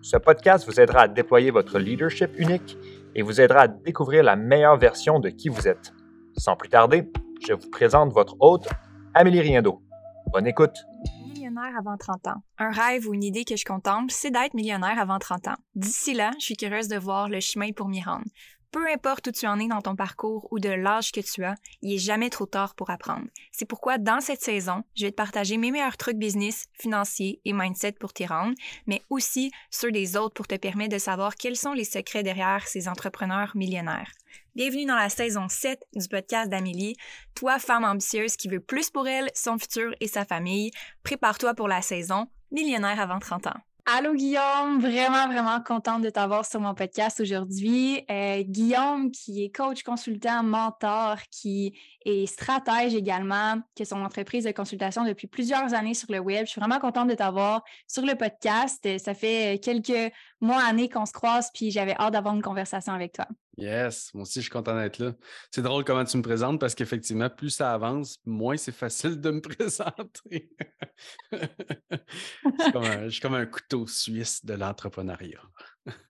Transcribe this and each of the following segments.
ce podcast vous aidera à déployer votre leadership unique et vous aidera à découvrir la meilleure version de qui vous êtes. Sans plus tarder, je vous présente votre hôte, Amélie Riendo. Bonne écoute. Millionnaire avant 30 ans. Un rêve ou une idée que je contemple, c'est d'être millionnaire avant 30 ans. D'ici là, je suis curieuse de voir le chemin pour m'y rendre. Peu importe où tu en es dans ton parcours ou de l'âge que tu as, il est jamais trop tard pour apprendre. C'est pourquoi dans cette saison, je vais te partager mes meilleurs trucs business, financiers et mindset pour t'y rendre, mais aussi ceux des autres pour te permettre de savoir quels sont les secrets derrière ces entrepreneurs millionnaires. Bienvenue dans la saison 7 du podcast d'Amélie. Toi, femme ambitieuse qui veut plus pour elle, son futur et sa famille, prépare-toi pour la saison Millionnaire avant 30 ans. Allô Guillaume, vraiment, vraiment contente de t'avoir sur mon podcast aujourd'hui. Euh, Guillaume, qui est coach, consultant, mentor, qui est stratège également, qui a son entreprise de consultation depuis plusieurs années sur le web. Je suis vraiment contente de t'avoir sur le podcast. Ça fait quelques mois, années qu'on se croise, puis j'avais hâte d'avoir une conversation avec toi. Yes, moi aussi, je suis content d'être là. C'est drôle comment tu me présentes parce qu'effectivement, plus ça avance, moins c'est facile de me présenter. je, suis comme un, couteau suisse de l'entrepreneuriat.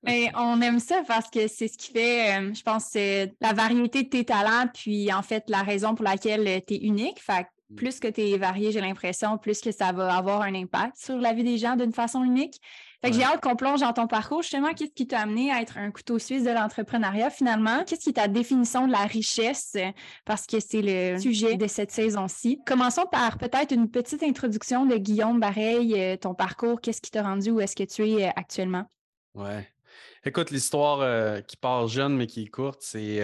Mais on aime ça parce que c'est ce qui fait, euh, je pense, la variété de tes talents, puis en fait, la raison pour laquelle tu es unique. Fait mm. plus que tu es varié, j'ai l'impression, plus que ça va avoir un impact sur la vie des gens d'une façon unique. Fait que j'ai hâte qu'on plonge dans ton parcours. Justement, qu'est-ce qui t'a amené à être un couteau suisse de l'entrepreneuriat finalement? Qu'est-ce qui est ta définition de la richesse? Parce que c'est le sujet de cette saison-ci? Commençons par peut-être une petite introduction de Guillaume Bareil, euh, ton parcours. Qu'est-ce qui t'a rendu où est-ce que tu es euh, actuellement? Ouais. Écoute, l'histoire euh, qui part jeune mais qui est courte, c'est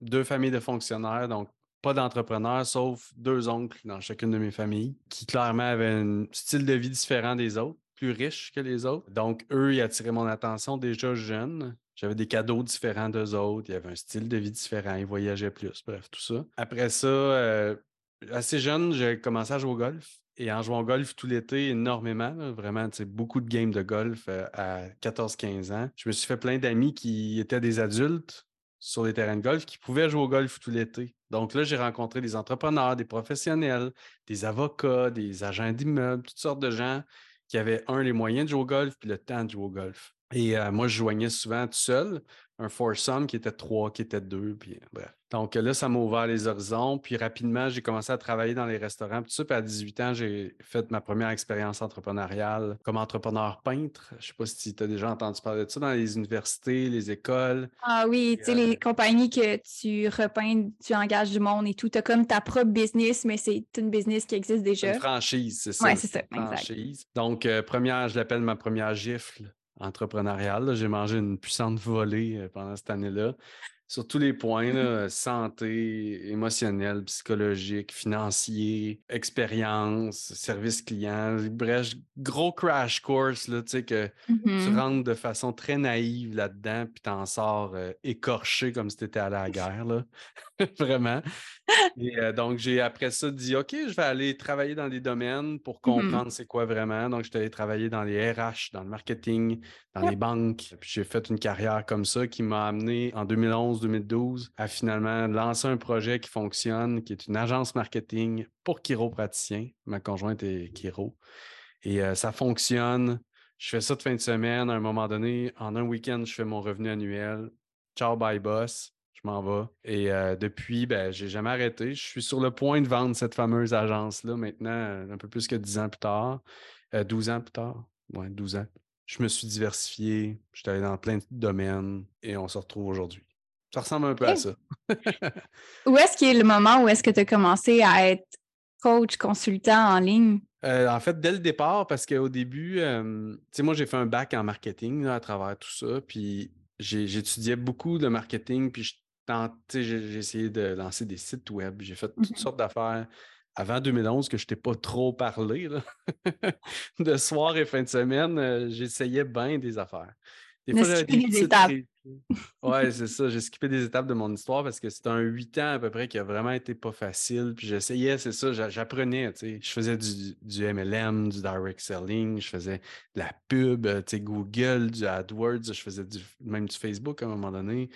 deux familles de fonctionnaires, donc pas d'entrepreneurs, sauf deux oncles dans chacune de mes familles, qui clairement avaient un style de vie différent des autres plus riches que les autres. Donc, eux, ils attiraient mon attention déjà jeune. J'avais des cadeaux différents d'eux autres. Il y avait un style de vie différent. Ils voyageaient plus. Bref, tout ça. Après ça, euh, assez jeune, j'ai commencé à jouer au golf. Et en jouant au golf tout l'été, énormément, là, vraiment, beaucoup de games de golf euh, à 14-15 ans. Je me suis fait plein d'amis qui étaient des adultes sur les terrains de golf qui pouvaient jouer au golf tout l'été. Donc là, j'ai rencontré des entrepreneurs, des professionnels, des avocats, des agents d'immeubles, toutes sortes de gens qui avait, un, les moyens de jouer au golf, puis le temps de jouer au golf. Et moi, je joignais souvent tout seul, un foursome qui était trois, qui était deux, puis bref. Donc là, ça m'a ouvert les horizons. Puis rapidement, j'ai commencé à travailler dans les restaurants. Tout ça, puis à 18 ans, j'ai fait ma première expérience entrepreneuriale comme entrepreneur peintre. Je ne sais pas si tu as déjà entendu parler de ça dans les universités, les écoles. Ah oui, tu sais, les euh, compagnies que tu repeins, tu engages du monde et tout. Tu as comme ta propre business, mais c'est une business qui existe déjà. Une franchise, c'est ça. Oui, c'est ça. Franchise. Donc, euh, première, je l'appelle ma première gifle entrepreneuriale. J'ai mangé une puissante volée euh, pendant cette année-là sur tous les points, là, santé, émotionnel, psychologique, financier, expérience, service client, bref, gros crash course, là, tu sais, que tu mmh rentres de façon très naïve là-dedans, puis t'en sors euh, écorché comme si t'étais allé à la guerre, là. Vraiment. Et euh, donc, j'ai après ça dit, OK, je vais aller travailler dans des domaines pour mmh comprendre c'est quoi vraiment. Donc, je suis allé travailler dans les RH, dans le marketing, dans les banques. Puis j'ai fait une carrière comme ça qui m'a amené en 2011-2012 à finalement lancer un projet qui fonctionne, qui est une agence marketing pour chiropraticiens. Ma conjointe est chiro. Et euh, ça fonctionne. Je fais ça de fin de semaine. À un moment donné, en un week-end, je fais mon revenu annuel. Ciao, bye, boss je m'en vais. Et euh, depuis, ben, j'ai jamais arrêté. Je suis sur le point de vendre cette fameuse agence-là maintenant, euh, un peu plus que 10 ans plus tard, 12 ans plus tard. Ouais, 12 ans je me suis diversifié, je suis allé dans plein de domaines et on se retrouve aujourd'hui. Ça ressemble un peu à ça. où est-ce qu'il est le moment où est-ce que tu as commencé à être coach, consultant en ligne? Euh, en fait, dès le départ, parce qu'au début, euh, tu sais, moi, j'ai fait un bac en marketing à travers tout ça, puis j'étudiais beaucoup de marketing, puis j'ai essayé de lancer des sites web, j'ai fait toutes mmh sortes d'affaires avant 2011 que je t'ai pas trop parlé. de soir et fin de semaine, euh, j'essayais bien des affaires. Des fois, j'avais des étapes. Ouais, c'est ça. J'ai skippé des étapes de mon histoire parce que c'était un huit ans à peu près qui a vraiment été pas facile. Puis j'essayais, c'est ça, j'a- j'apprenais, tu sais. Je faisais du, du MLM, du direct selling, je faisais de la pub, euh, tu sais, Google, du AdWords, je faisais du, même du Facebook à un moment donné.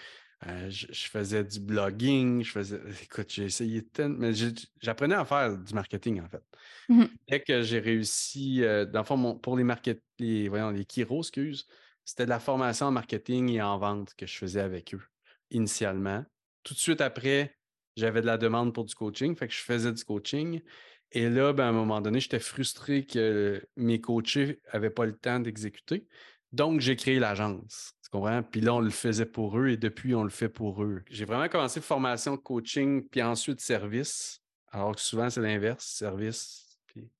Euh, je, je faisais du blogging, je faisais. Écoute, j'ai essayé tellement. Mais j'apprenais à faire du marketing, en fait. Mhm. Dès que j'ai réussi, euh, dans le fond, mon- pour les market, les, voyons, les Kiro, excuse, c'était de la formation en marketing et en vente que je faisais avec eux initialement. Tout de suite après, j'avais de la demande pour du coaching, fait que je faisais du coaching. Et là, ben, à un moment donné, j'étais frustré que mes coachés n'avaient pas le temps d'exécuter. Donc, j'ai créé l'agence. Tu comprends? Puis là, on le faisait pour eux et depuis, on le fait pour eux. J'ai vraiment commencé formation coaching, puis ensuite service. Alors que souvent, c'est l'inverse, service. Puis,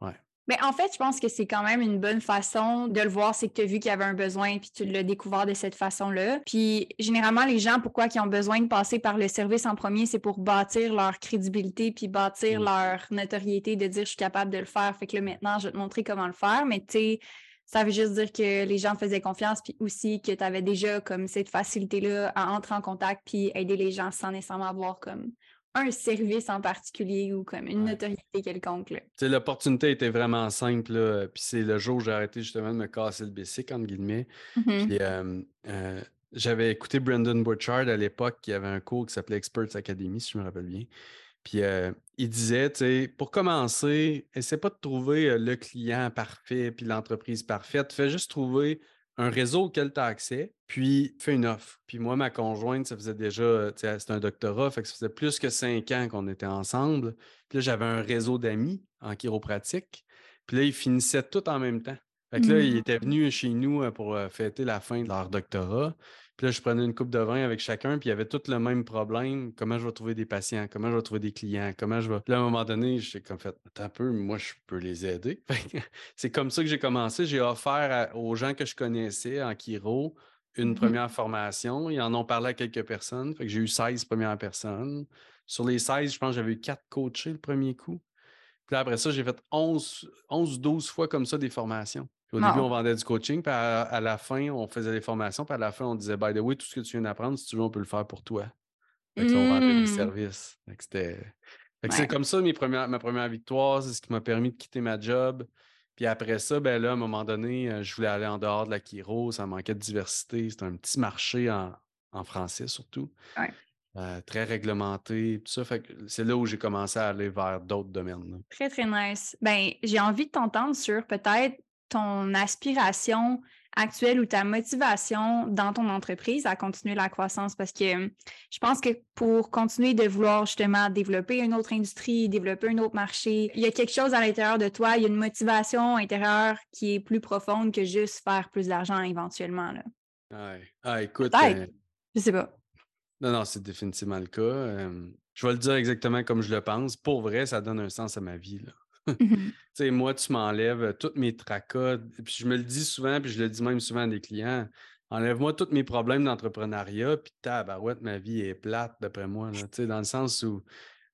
ouais. Mais en fait, je pense que c'est quand même une bonne façon de le voir, c'est que tu as vu qu'il y avait un besoin puis tu l'as découvert de cette façon-là. Puis généralement, les gens, pourquoi ils ont besoin de passer par le service en premier, c'est pour bâtir leur crédibilité puis bâtir Mm. leur notoriété de dire je suis capable de le faire. Fait que là, maintenant, je vais te montrer comment le faire. Mais tu sais, ça veut juste dire que les gens faisaient confiance puis aussi que tu avais déjà comme cette facilité-là à entrer en contact puis aider les gens sans nécessairement avoir comme un service en particulier ou comme une Ouais. notoriété quelconque. l'opportunité était vraiment simple. là. Puis c'est le jour où j'ai arrêté justement de me casser le bicycle, entre guillemets. Mhm. Puis euh, euh, j'avais écouté Brendan Burchard à l'époque, qui avait un cours qui s'appelait Experts Academy, si je me rappelle bien. Puis euh, il disait, tu sais, pour commencer, essaie pas de trouver le client parfait puis l'entreprise parfaite. Fais juste trouver un réseau auquel tu as accès, puis fais une offre. Puis moi, ma conjointe, ça faisait déjà, tu sais, c'était un doctorat, fait que ça faisait plus que cinq ans qu'on était ensemble. Puis là, j'avais un réseau d'amis en chiropratique. Puis là, ils finissaient tout en même temps. Fait que là, ils étaient venus chez nous pour fêter la fin de leur doctorat. Puis là, je prenais une coupe de vin avec chacun, puis il y avait tout le même problème. Comment je vais trouver des patients? Comment je vais trouver des clients? Comment je vais? Puis là, à un moment donné, j'ai comme fait, attends un peu, moi, je peux les aider. C'est comme ça que j'ai commencé. J'ai offert à- aux gens que je connaissais en chiro une Mhm. première formation. Ils en ont parlé à quelques personnes. Fait que j'ai eu 16 premières personnes. Sur les 16, je pense que j'avais eu 4 coachés le premier coup. Puis là, après ça, j'ai fait 11, 11 12 fois comme ça des formations. Au début, on vendait du coaching, puis à, à la fin, on faisait des formations, puis à la fin, on disait, by the way, tout ce que tu viens d'apprendre, si tu veux, on peut le faire pour toi. Fait que là, on vendait des services. Fait que c'était. Ouais. c'est comme ça mes premières, ma première victoire, c'est ce qui m'a permis de quitter ma job. Puis après ça, ben là, à un moment donné, euh, je voulais aller en dehors de la Kiro, ça manquait de diversité. C'était un petit marché en, en français surtout. Ouais. Euh, très réglementé, tout ça. Fait que c'est là où j'ai commencé à aller vers d'autres domaines. là. Très, très nice. Ben, j'ai envie de t'entendre sur peut-être ton aspiration actuelle ou ta motivation dans ton entreprise à continuer la croissance? Parce que euh, je pense que pour continuer de vouloir justement développer une autre industrie, développer un autre marché, il y a quelque chose à l'intérieur de toi, il y a une motivation intérieure qui est plus profonde que juste faire plus d'argent éventuellement. Là. Ouais. Ah, écoute, euh, Je sais pas. non, non, c'est définitivement le cas. Euh, je vais le dire exactement comme je le pense. Pour vrai, ça donne un sens à ma vie. Là. Tu sais, moi, tu m'enlèves euh, tous mes tracas. Puis je me le dis souvent, puis je le dis même souvent à des clients. Enlève-moi tous mes problèmes d'entrepreneuriat, puis tabarouette, ma vie est plate, d'après moi. Là, dans le sens où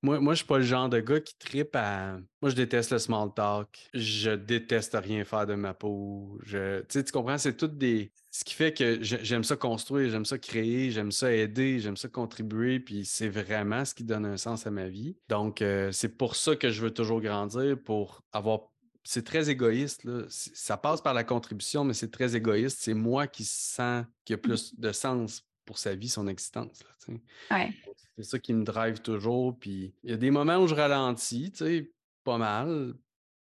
moi, moi je suis pas le genre de gars qui tripe à. Moi, je déteste le small talk. Je déteste rien faire de ma peau. Je... Tu comprends? C'est tout des. Ce qui fait que j'ai- j'aime ça construire, j'aime ça créer, j'aime ça aider, j'aime ça contribuer, puis c'est vraiment ce qui donne un sens à ma vie. Donc, euh, c'est pour ça que je veux toujours grandir, pour avoir c'est très égoïste. Là. Ça passe par la contribution, mais c'est très égoïste. C'est moi qui sens qu'il y a plus de sens pour sa vie, son existence. Ouais. c'est ça qui me drive toujours. Puis il y a des moments où je ralentis, tu sais, pas mal.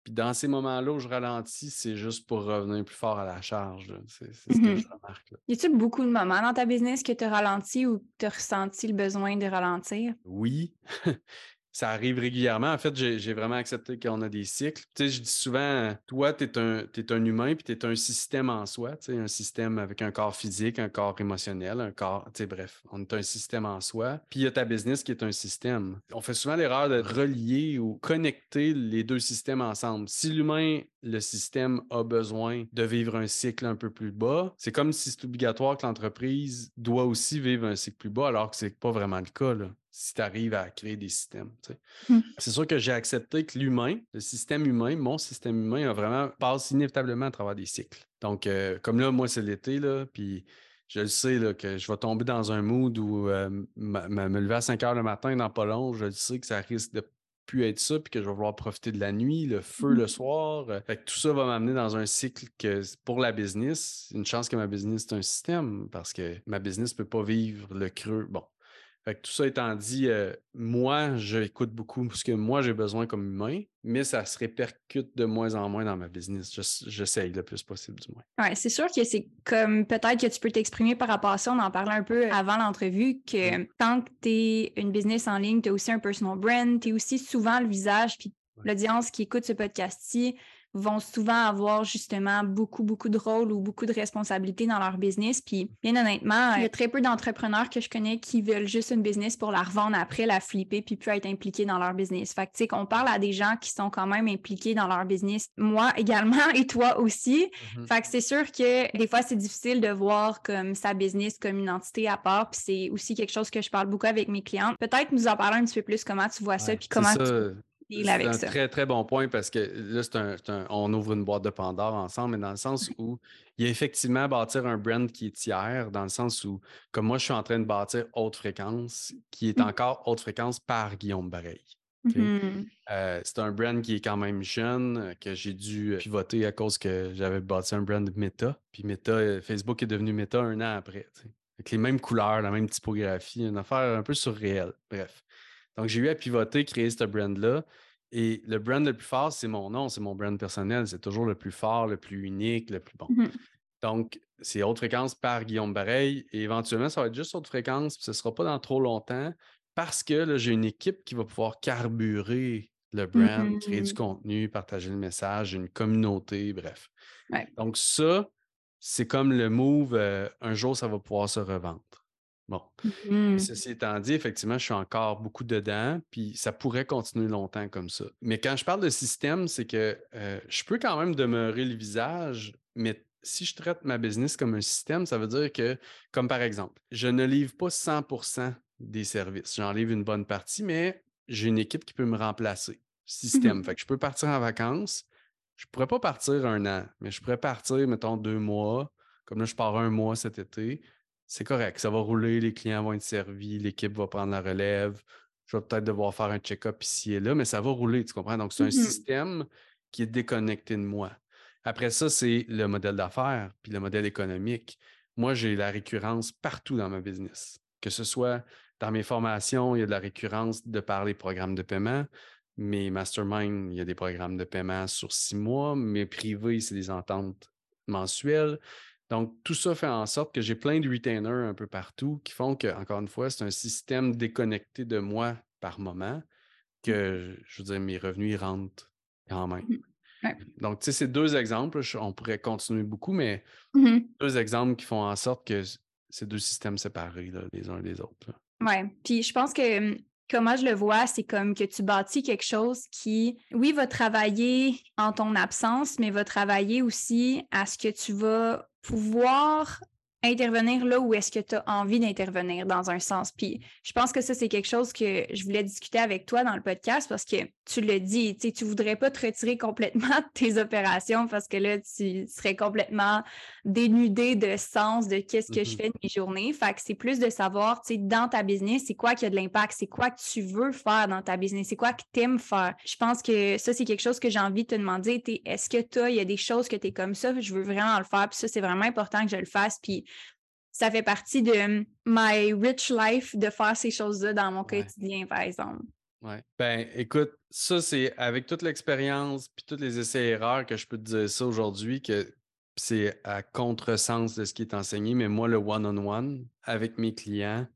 Puis dans ces moments-là où je ralentis, c'est juste pour revenir plus fort à la charge. C'est ce que Mhm. je remarque. là. Y a-t-il beaucoup de moments dans ta business que tu as ralenti ou que tu as ressenti le besoin de ralentir? Oui, ça arrive régulièrement. En fait, j'ai vraiment accepté qu'on a des cycles. Tu sais, je dis souvent, toi, tu es un humain, puis tu es un système en soi, tu sais, un système avec un corps physique, un corps émotionnel, un corps, tu sais, bref, on est un système en soi. Puis il y a ta business qui est un système. On fait souvent l'erreur de relier ou connecter les deux systèmes ensemble. Si l'humain, le système a besoin de vivre un cycle un peu plus bas, c'est comme si c'est obligatoire que l'entreprise doit aussi vivre un cycle plus bas, alors que c'est pas vraiment le cas, là. Si tu arrives à créer des systèmes. Hmm. C'est sûr que j'ai accepté que l'humain, le système humain, mon système humain, a vraiment passe inévitablement à travers des cycles. Donc, euh, comme là, moi, c'est l'été, là, puis je le sais là, que je vais tomber dans un mood où euh, me lever à 5 heures le matin dans pas long, je le sais que ça risque de plus être ça, puis que je vais vouloir profiter de la nuit, le feu le mmh. soir. Euh, fait que tout ça va m'amener dans un cycle que pour la business, une chance que ma business est un système parce que ma business ne peut pas vivre le creux. Bon, fait que tout ça étant dit, euh, moi, j'écoute beaucoup ce que moi j'ai besoin comme humain, mais ça se répercute de moins en moins dans ma business. J'essaye le plus possible, du moins. Oui, c'est sûr que c'est comme peut-être que tu peux t'exprimer par rapport à ça. On en parlait un peu avant l'entrevue, que tant que tu es une business en ligne, tu as aussi un personal brand, tu es aussi souvent le visage, puis l'audience qui écoute ce podcast-ci vont souvent avoir justement beaucoup, beaucoup de rôles ou beaucoup de responsabilités dans leur business. Puis, bien honnêtement, il y a très peu d'entrepreneurs que je connais qui veulent juste une business pour la revendre après, la flipper, puis plus être impliqués dans leur business. Fait que, tu sais, qu'on parle à des gens qui sont quand même impliqués dans leur business, moi également et toi aussi. Mm-hmm. Fait que c'est sûr que des fois, c'est difficile de voir comme sa business comme une entité à part. Puis c'est aussi quelque chose que je parle beaucoup avec mes clientes. Peut-être nous en parler un petit peu plus comment tu vois ça, puis comment tu c'est un très, très bon point parce que là, un, on ouvre une boîte de Pandore ensemble, mais dans le sens où il y a effectivement bâtir un brand qui est tiers, dans le sens où, comme moi, je suis en train de bâtir haute fréquence, qui est mmh. encore haute fréquence par Guillaume Bareil. Mmh euh, c'est un brand qui est quand même jeune, euh, que j'ai dû pivoter à cause que j'avais bâti un brand Meta. Puis Meta, euh, Facebook est devenu Meta un an après. Avec les mêmes couleurs, la même typographie, une affaire un peu surréelle. Bref. Donc, j'ai eu à pivoter, créer ce brand-là. Et le brand le plus fort, c'est mon nom, c'est mon brand personnel. C'est toujours le plus fort, le plus unique, le plus bon. Mmh Donc, c'est haute fréquence par Guillaume Bareil. Et éventuellement, ça va être juste haute fréquence, puis ce ne sera pas dans trop longtemps parce que j'ai une équipe qui va pouvoir carburer le brand, créer du mmh contenu, partager le message, une communauté, bref. Donc, ça, c'est comme le move, euh, un jour, ça va pouvoir se revendre. Bon. Mmh ceci étant dit, effectivement, je suis encore beaucoup dedans, puis ça pourrait continuer longtemps comme ça. Mais quand je parle de système, c'est que euh, je peux quand même demeurer le visage, mais si je traite ma business comme un système, ça veut dire que, comme par exemple, je ne livre pas 100% des services. J'en livre une bonne partie, mais j'ai une équipe qui peut me remplacer. Système. Mmh fait que je peux partir en vacances. Je pourrais pas partir un an, mais je pourrais partir, mettons, deux mois. Comme là, je pars un mois cet été c'est correct, ça va rouler, les clients vont être servis, l'équipe va prendre la relève. Je vais peut-être devoir faire un check-up ici et là, mais ça va rouler, tu comprends? Donc, c'est un mmh système qui est déconnecté de moi. Après ça, c'est le modèle d'affaires puis le modèle économique. Moi, j'ai la récurrence partout dans ma business. Que ce soit dans mes formations, il y a de la récurrence de par les programmes de paiement. Mes masterminds, il y a des programmes de paiement sur six mois. Mes privés, c'est des ententes mensuelles. Donc, tout ça fait en sorte que j'ai plein de retainers un peu partout qui font que, encore une fois, c'est un système déconnecté de moi par moment mmh. que, je veux dire, mes revenus rentrent quand même. Mmh. Donc, tu sais, c'est deux exemples. On pourrait continuer beaucoup, mais mmh deux exemples qui font en sorte que c'est deux systèmes séparés les uns des autres. Oui. Puis je pense que comment je le vois, c'est comme que tu bâtis quelque chose qui, oui, va travailler en ton absence, mais va travailler aussi à ce que tu vas pouvoir intervenir là où est-ce que tu as envie d'intervenir dans un sens. Puis je pense que ça, c'est quelque chose que je voulais discuter avec toi dans le podcast parce que tu le dis, tu ne voudrais pas te retirer complètement de tes opérations parce que là, tu serais complètement dénudé de sens de qu'est-ce que je mm-hmm. fais de mes journées. Fait que c'est plus de savoir, tu sais, dans ta business, c'est quoi qui a de l'impact, c'est quoi que tu veux faire dans ta business, c'est quoi que tu aimes faire. Je pense que ça, c'est quelque chose que j'ai envie de te demander. Est-ce que toi, il y a des choses que tu es comme ça, je veux vraiment le faire, puis ça, c'est vraiment important que je le fasse. Puis ça fait partie de my rich life de faire ces choses-là dans mon quotidien, par exemple. Oui. Ben, écoute, ça, c'est avec toute l'expérience puis tous les essais-erreurs que je peux te dire ça aujourd'hui, que c'est à contresens de ce qui est enseigné, mais moi, le one-on-one avec mes clients,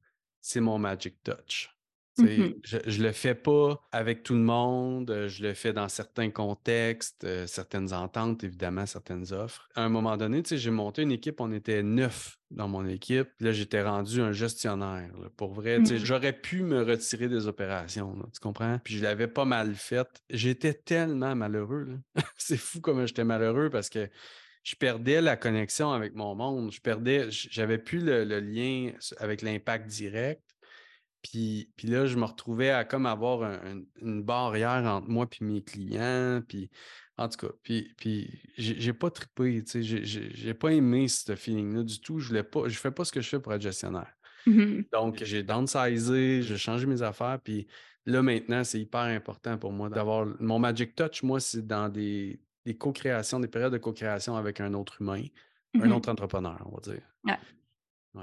c'est mon magic touch. Mmh je ne le fais pas avec tout le monde, je le fais dans certains contextes, euh, certaines ententes, évidemment, certaines offres. À un moment donné, j'ai monté une équipe, on était neuf dans mon équipe. Là, j'étais rendu un gestionnaire. Pour vrai, mmh. j'aurais pu me retirer des opérations, tu comprends? Puis je l'avais pas mal fait. J'étais tellement malheureux. C'est fou comme j'étais malheureux parce que je perdais la connexion avec mon monde. Je perdais, j'avais plus le lien avec l'impact direct. Puis, puis là, je me retrouvais à comme avoir une barrière entre moi et mes clients. Puis, en tout cas, puis, puis j'ai pas trippé, tu sais, j'ai pas aimé ce feeling-là du tout. Je ne pas, je fais pas ce que je fais pour être gestionnaire. Mmh Donc, j'ai downsizé, j'ai changé mes affaires, puis là, maintenant, c'est hyper important pour moi d'avoir mon Magic Touch, moi, c'est dans des, des co-créations, des périodes de co-création avec un autre humain, un mmh autre entrepreneur, on va dire.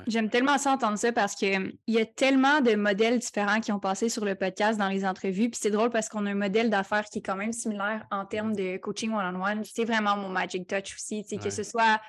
J'aime tellement ça entendre ça parce qu'il y a tellement de modèles différents qui ont passé sur le podcast dans les entrevues. Puis c'est drôle parce qu'on a un modèle d'affaires qui est quand même similaire en termes de coaching one-on-one. C'est vraiment mon magic touch aussi. Que ce soit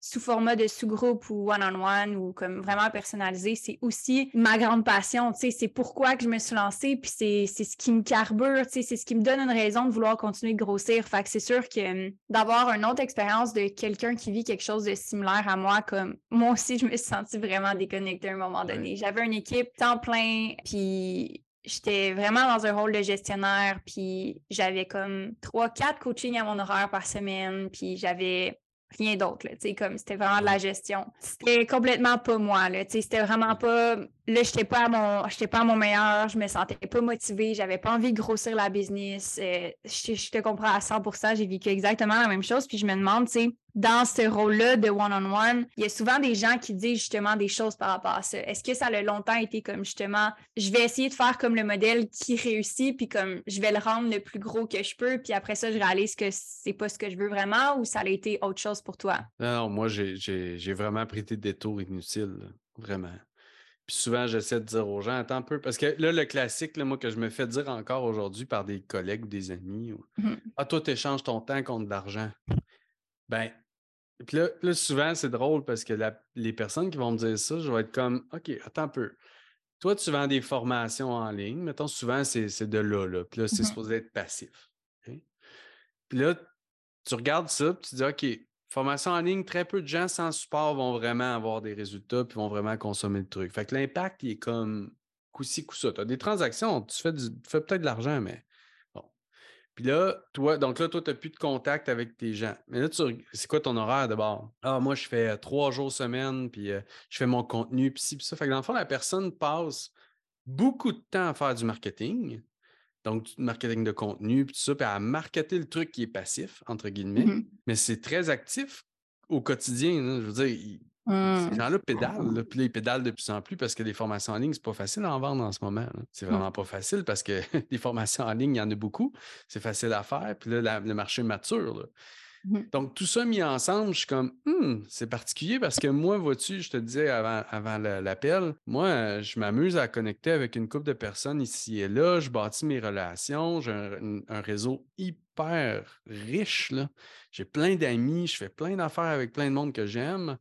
sous format de sous-groupe ou one-on-one ou comme vraiment personnalisé, c'est aussi ma grande passion, tu sais, c'est pourquoi que je me suis lancée, puis c'est, ce qui me carbure, tu sais, c'est ce qui me donne une raison de vouloir continuer de grossir. Fait que c'est sûr que hum, d'avoir une autre expérience de quelqu'un qui vit quelque chose de similaire à moi, comme moi aussi, je me suis sentie vraiment déconnectée à un moment donné. J'avais une équipe temps plein, puis j'étais vraiment dans un rôle de gestionnaire, puis j'avais comme trois, quatre coachings à mon horaire par semaine, puis j'avais rien d'autre. Comme c'était vraiment de la gestion. C'était complètement pas moi. C'était vraiment pas. Là, j'étais pas à mon. J'étais pas à mon meilleur, je me sentais pas motivée, j'avais pas envie de grossir la business. Euh, je, te comprends à 100% j'ai vécu exactement la même chose. Puis je me demande, tu sais, dans ce rôle-là de one-on-one, il y a souvent des gens qui disent justement des choses par rapport à ça. Est-ce que ça a longtemps été comme justement, je vais essayer de faire comme le modèle qui réussit, puis comme je vais le rendre le plus gros que je peux, puis après ça, je réalise que c'est pas ce que je veux vraiment, ou ça a été autre chose pour toi? Non, moi, j'ai vraiment pris des détours inutiles, vraiment. Puis souvent, j'essaie de dire aux gens, attends un peu, parce que là, le classique, moi, que je me fais dire encore aujourd'hui par des collègues ou des amis, mmh Ah, toi, tu échanges ton temps contre de l'argent. Ben, puis là, souvent, c'est drôle parce que les personnes qui vont me dire ça, je vais être comme, OK, attends un peu. Toi, tu vends des formations en ligne. Mettons, souvent, c'est de là, là. Puis là, c'est mmh supposé être passif. Puis là, tu regardes ça, puis tu dis, OK, formation en ligne, très peu de gens sans support vont vraiment avoir des résultats, puis vont vraiment consommer le truc. Fait que l'impact, il est comme coup-ci, coup-ça. Tu as des transactions, tu fais, tu fais peut-être de l'argent, mais puis là, toi, donc là, toi, tu n'as plus de contact avec tes gens. Mais là, c'est quoi ton horaire d'abord? Ah, moi, je fais trois jours semaine, puis euh, je fais mon contenu, puis ci, puis ça. Fait que dans le fond, la personne passe beaucoup de temps à faire du marketing, donc du marketing de contenu, puis tout ça, puis à marketer le truc qui est passif, entre guillemets. Mmh Mais c'est très actif au quotidien. Je veux dire, ces mmh. gens-là pédalent, puis là, ils pédalent de plus en plus parce que les formations en ligne, c'est pas facile à en vendre en ce moment. C'est mmh. vraiment pas facile parce que les formations en ligne, il y en a beaucoup. C'est facile à faire, puis là, le marché mature. Mmh. Donc, tout ça mis ensemble, je suis comme, c'est particulier parce que moi, vois-tu, je te disais avant, avant l'appel, moi, je m'amuse à connecter avec une couple de personnes ici et là. Je bâtis mes relations. J'ai un, réseau hyper riche. J'ai plein d'amis. Je fais plein d'affaires avec plein de monde que j'aime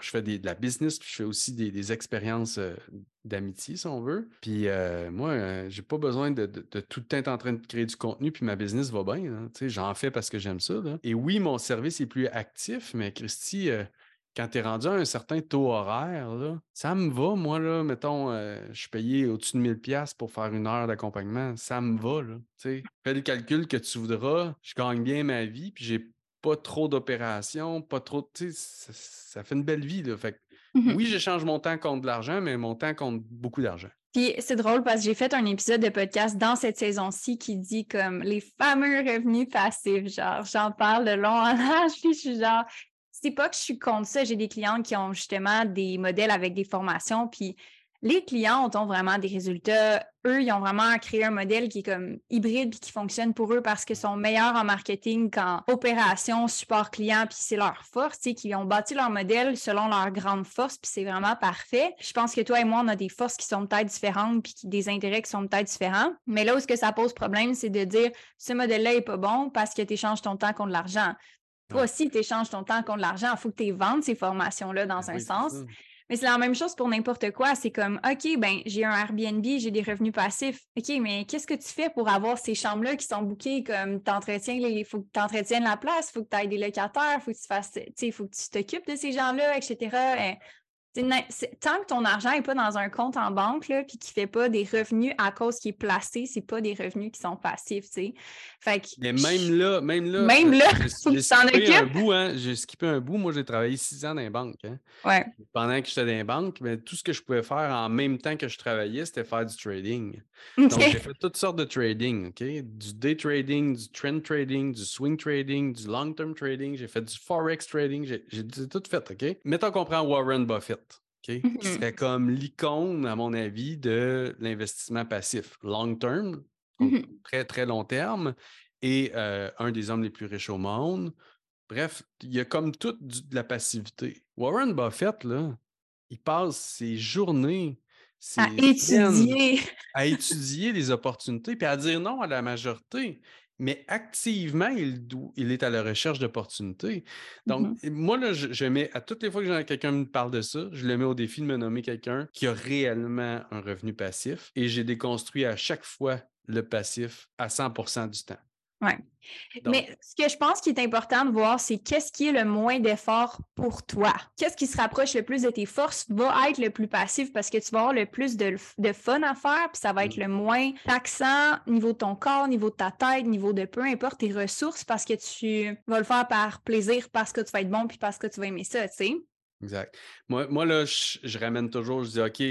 je fais de la business, puis je fais aussi des, expériences d'amitié, si on veut. Puis moi, j'ai pas besoin de, tout le temps être en train de créer du contenu, puis ma business va bien. J'en fais parce que j'aime ça. Et oui, mon service est plus actif, mais Christy, quand tu es rendu à un certain taux horaire, ça me va. Moi, là, mettons, je suis payé au-dessus de 1000$ pour faire une heure d'accompagnement. Ça me va. Là, fais le calcul que tu voudras. Je gagne bien ma vie, puis j'ai pas trop d'opérations, pas trop. Tu sais, ça, fait une belle vie. Là. Fait mmh Oui, j'échange mon temps contre de l'argent, mais mon temps compte beaucoup d'argent. Puis c'est drôle parce que j'ai fait un épisode de podcast dans cette saison-ci qui dit comme les fameux revenus passifs. Genre, j'en parle de long en large, puis je suis genre, c'est pas que je suis contre ça. J'ai des clients qui ont justement des modèles avec des formations, puis les clients ont vraiment des résultats. Eux, ils ont vraiment créé un modèle qui est comme hybride puis qui fonctionne pour eux parce qu'ils sont meilleurs en marketing qu'en opération, support client, puis c'est leur force, tu sais, qu'ils ont bâti leur modèle selon leur grande force, puis c'est vraiment parfait. Je pense que toi et moi, on a des forces qui sont peut-être différentes puis des intérêts qui sont peut-être différents. Mais là où ce que ça pose problème, c'est de dire ce modèle-là est pas bon parce que tu échanges ton temps contre l'argent. Toi aussi, tu échanges ton temps contre l'argent. Il faut que tu vendes ces formations-là dans ben un sens. Mais c'est la même chose pour n'importe quoi. C'est comme, OK, ben j'ai un Airbnb, j'ai des revenus passifs. OK, mais qu'est-ce que tu fais pour avoir ces chambres-là qui sont bookées comme t'entretiens, il faut que tu entretiennes la place, il faut que tu ailles des locataires, faut que tu fasses, faut que tu t'occupes de ces gens-là, etc. tant que ton argent n'est pas dans un compte en banque, là, puis qu'il ne fait pas des revenus à cause qu'il est placé, c'est pas des revenus qui sont passifs, tu sais. Fait Mais même là, même là, même là, faut que tu t'en un bout, hein, j'ai skippé un bout. Moi, j'ai travaillé six ans dans les banques. Hein. Ouais. Pendant que j'étais dans les banques, mais tout ce que je pouvais faire en même temps que je travaillais, c'était faire du trading. Donc, j'ai fait toutes sortes de trading, OK? Du day trading, du trend trading, du swing trading, du long-term trading. J'ai fait du forex trading. J'ai tout fait, OK? Mettons qu'on prend Warren Buffett. Qui mmh serait comme l'icône, à mon avis, de l'investissement passif. Long term, mmh très, très long terme, et euh, un des hommes les plus riches au monde. Bref, il y a comme toute de la passivité. Warren Buffett, là, il passe ses journées à étudier. à étudier les opportunités, puis à dire non à la majorité mais activement, il, il est à la recherche d'opportunités. Donc, mmh moi, là, je, mets, à toutes les fois que quelqu'un me parle de ça, je le mets au défi de me nommer quelqu'un qui a réellement un revenu passif et j'ai déconstruit à chaque fois le passif à 100% du temps. Oui. Mais ce que je pense qui est important de voir, c'est qu'est-ce qui est le moins d'effort pour toi? Qu'est-ce qui se rapproche le plus de tes forces va être le plus passif parce que tu vas avoir le plus de, fun à faire, puis ça va être mm. le moins taxant niveau de ton corps, niveau de ta tête, niveau de peu importe tes ressources parce que tu vas le faire par plaisir, parce que tu vas être bon, puis parce que tu vas aimer ça, tu sais. Exact. Moi, moi là, je, ramène toujours, je dis, OK,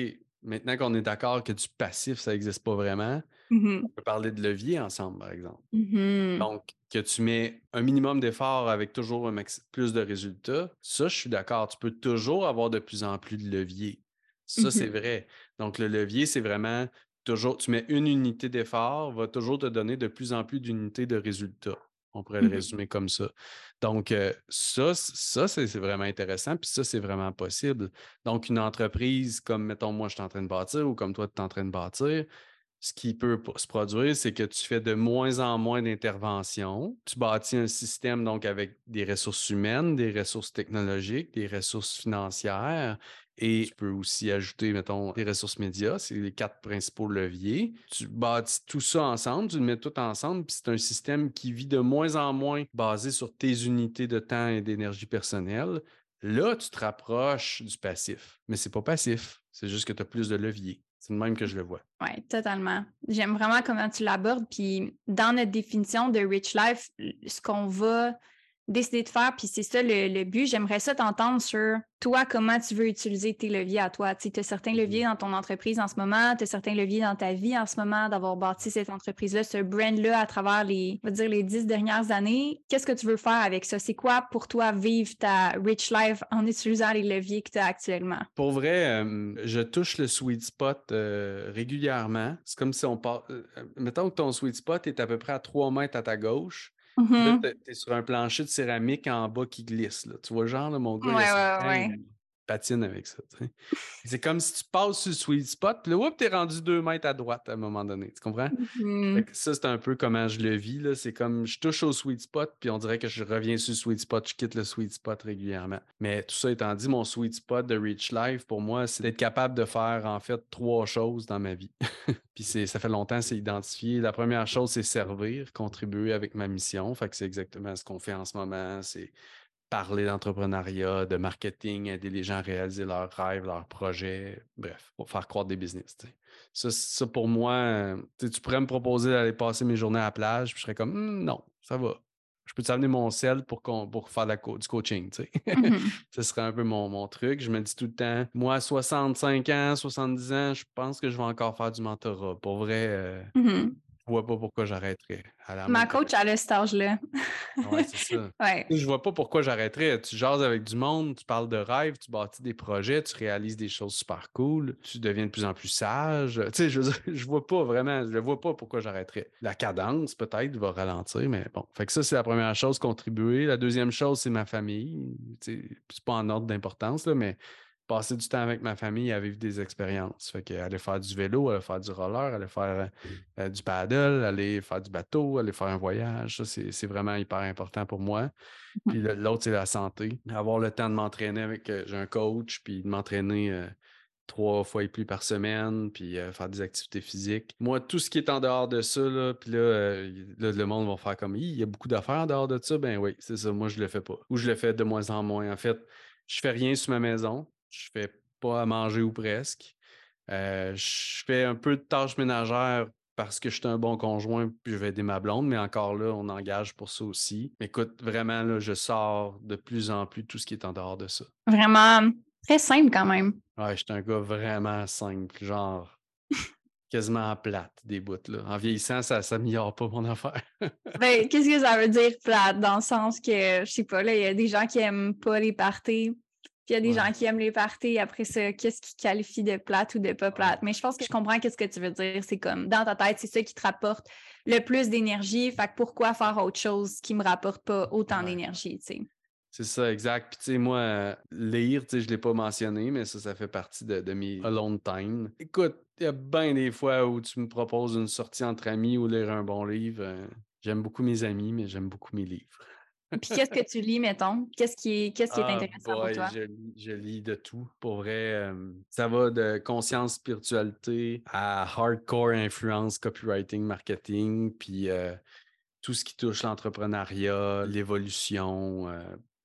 maintenant qu'on est d'accord que du passif, ça n'existe pas vraiment, Mmh on peut parler de levier ensemble, par exemple. Mmh Donc, que tu mets un minimum d'efforts avec toujours un plus de résultats, ça, je suis d'accord. Tu peux toujours avoir de plus en plus de leviers. Ça, c'est mmh vrai. Donc, le levier, c'est vraiment toujours, tu mets une unité d'effort, va toujours te donner de plus en plus d'unités de résultats. On pourrait le résumer comme ça. Donc, euh, ça, ça c'est vraiment intéressant, puis ça, c'est vraiment possible. Donc, une entreprise comme, mettons, moi, je suis en train de bâtir ou comme toi, tu es en train de bâtir, ce qui peut se produire, c'est que tu fais de moins en moins d'interventions. Tu bâtis un système donc avec des ressources humaines, des ressources technologiques, des ressources financières. Et tu peux aussi ajouter, mettons, des ressources médias, c'est les quatre principaux leviers. Tu bâtis tout ça ensemble, tu le mets tout ensemble, puis c'est un système qui vit de moins en moins basé sur tes unités de temps et d'énergie personnelle. Là, tu te rapproches du passif. Mais c'est pas passif, c'est juste que tu as plus de leviers. C'est le même que je le vois. Oui, totalement. J'aime vraiment comment tu l'abordes. Puis dans notre définition de Rich Life, ce qu'on va décider de faire, puis c'est ça le, but. J'aimerais ça t'entendre sur toi, comment tu veux utiliser tes leviers à toi. Tu as certains leviers dans ton entreprise en ce moment, tu as certains leviers dans ta vie en ce moment, d'avoir bâti cette entreprise-là, ce brand-là à travers les, on va dire, les dix dernières années. Qu'est-ce que tu veux faire avec ça? C'est quoi pour toi vivre ta rich life en utilisant les leviers que tu as actuellement? Pour vrai, euh, je touche le sweet spot euh, régulièrement. C'est comme si on part. Euh, mettons que ton sweet spot est à peu près à trois mètres à ta gauche. Mmh tu es sur un plancher de céramique en bas qui glisse. Là. Tu vois, genre, mon gars, ouais, patine avec ça. C'est comme si tu passes sur le sweet spot, puis là, tu es rendu deux mètres à droite à un moment donné. Tu comprends? Mmh ça, c'est un peu comment je le vis. C'est comme je touche au sweet spot, puis on dirait que je reviens sur le sweet spot, je quitte le sweet spot régulièrement. Mais tout ça étant dit, mon sweet spot de Rich Life, pour moi, c'est d'être capable de faire en fait trois choses dans ma vie. puis ça fait longtemps, c'est identifié. La première chose, c'est servir, contribuer avec ma mission. Fait que c'est exactement ce qu'on fait en ce moment. C'est parler d'entrepreneuriat, de marketing, aider les gens à réaliser leurs rêves, leurs projets, bref, pour faire croître des business. Ça, ça, pour moi, tu pourrais me proposer d'aller passer mes journées à la plage, puis je serais comme «Hum, non, ça va. Je peux t'amener mon sel pour, pour faire du coaching, tu sais? Mmh Ce serait un peu mon, mon, truc. Je me dis tout le temps, moi, 65 ans, 70 ans, je pense que je vais encore faire du mentorat. Pour vrai, euh, mmh je vois pas pourquoi j'arrêterais. Ma coach a le cet là ouais, c'est ça. ouais. Je vois pas pourquoi j'arrêterais. Tu jases avec du monde, tu parles de rêves, tu bâtis des projets, tu réalises des choses super cool, tu deviens de plus en plus sage. Tu sais, je, je vois pas vraiment, je vois pas pourquoi j'arrêterais. La cadence, peut-être, va ralentir, mais bon. Fait que ça, c'est la première chose, contribuer. La deuxième chose, c'est ma famille. Tu sais, c'est pas en ordre d'importance, mais passer du temps avec ma famille à vivre des expériences. Fait aller faire du vélo, aller faire du roller, aller faire euh, du paddle, aller faire du bateau, aller faire un voyage. Ça, c'est vraiment hyper important pour moi. Mmh puis l'autre, c'est la santé. Avoir le temps de m'entraîner avec euh, j'ai un coach, puis de m'entraîner euh, trois fois et plus par semaine, puis faire des activités physiques. Moi, tout ce qui est en dehors de ça, là, puis là, le monde va faire comme il y a beaucoup d'affaires en dehors de ça. Ben oui, c'est ça. Moi, je le fais pas. Ou je le fais de moins en moins. En fait, je fais rien sur ma maison je fais pas à manger ou presque. Euh, je fais un peu de tâches ménagères parce que je suis un bon conjoint puis je vais aider ma blonde, mais encore là, on engage pour ça aussi. Mais écoute, vraiment, là, je sors de plus en plus tout ce qui est en dehors de ça. Vraiment très simple quand même. Ouais, je suis un gars vraiment simple, genre quasiment plate des bouts. Là. En vieillissant, ça ne s'améliore pas mon affaire. ben, qu'est-ce que ça veut dire plate? Dans le sens que, je sais pas, là, il y a des gens qui aiment pas les parties. Puis il y a des gens qui aiment les parties. Après ça, qu'est-ce qui qualifie de plate ou de pas plate? Mais je pense que je comprends qu'est-ce que tu veux dire. C'est comme, dans ta tête, c'est ça qui te rapporte le plus d'énergie. Fait que pourquoi faire autre chose qui me rapporte pas autant d'énergie, tu sais? C'est ça, exact. Puis, tu sais, moi, lire, tu sais, je ne l'ai pas mentionné, mais ça, ça fait partie de, de mes alone time. Écoute, il y a bien des fois où tu me proposes une sortie entre amis ou lire un bon livre. Euh, j'aime beaucoup mes amis, mais j'aime beaucoup mes livres. Puis qu'est-ce que tu lis, mettons? Qu'est-ce qui est, qu'est-ce qui est ah, intéressant pour toi? Je, lis de tout. Pour vrai, ça va de conscience spiritualité à hardcore influence copywriting, marketing, puis tout ce qui touche l'entrepreneuriat, l'évolution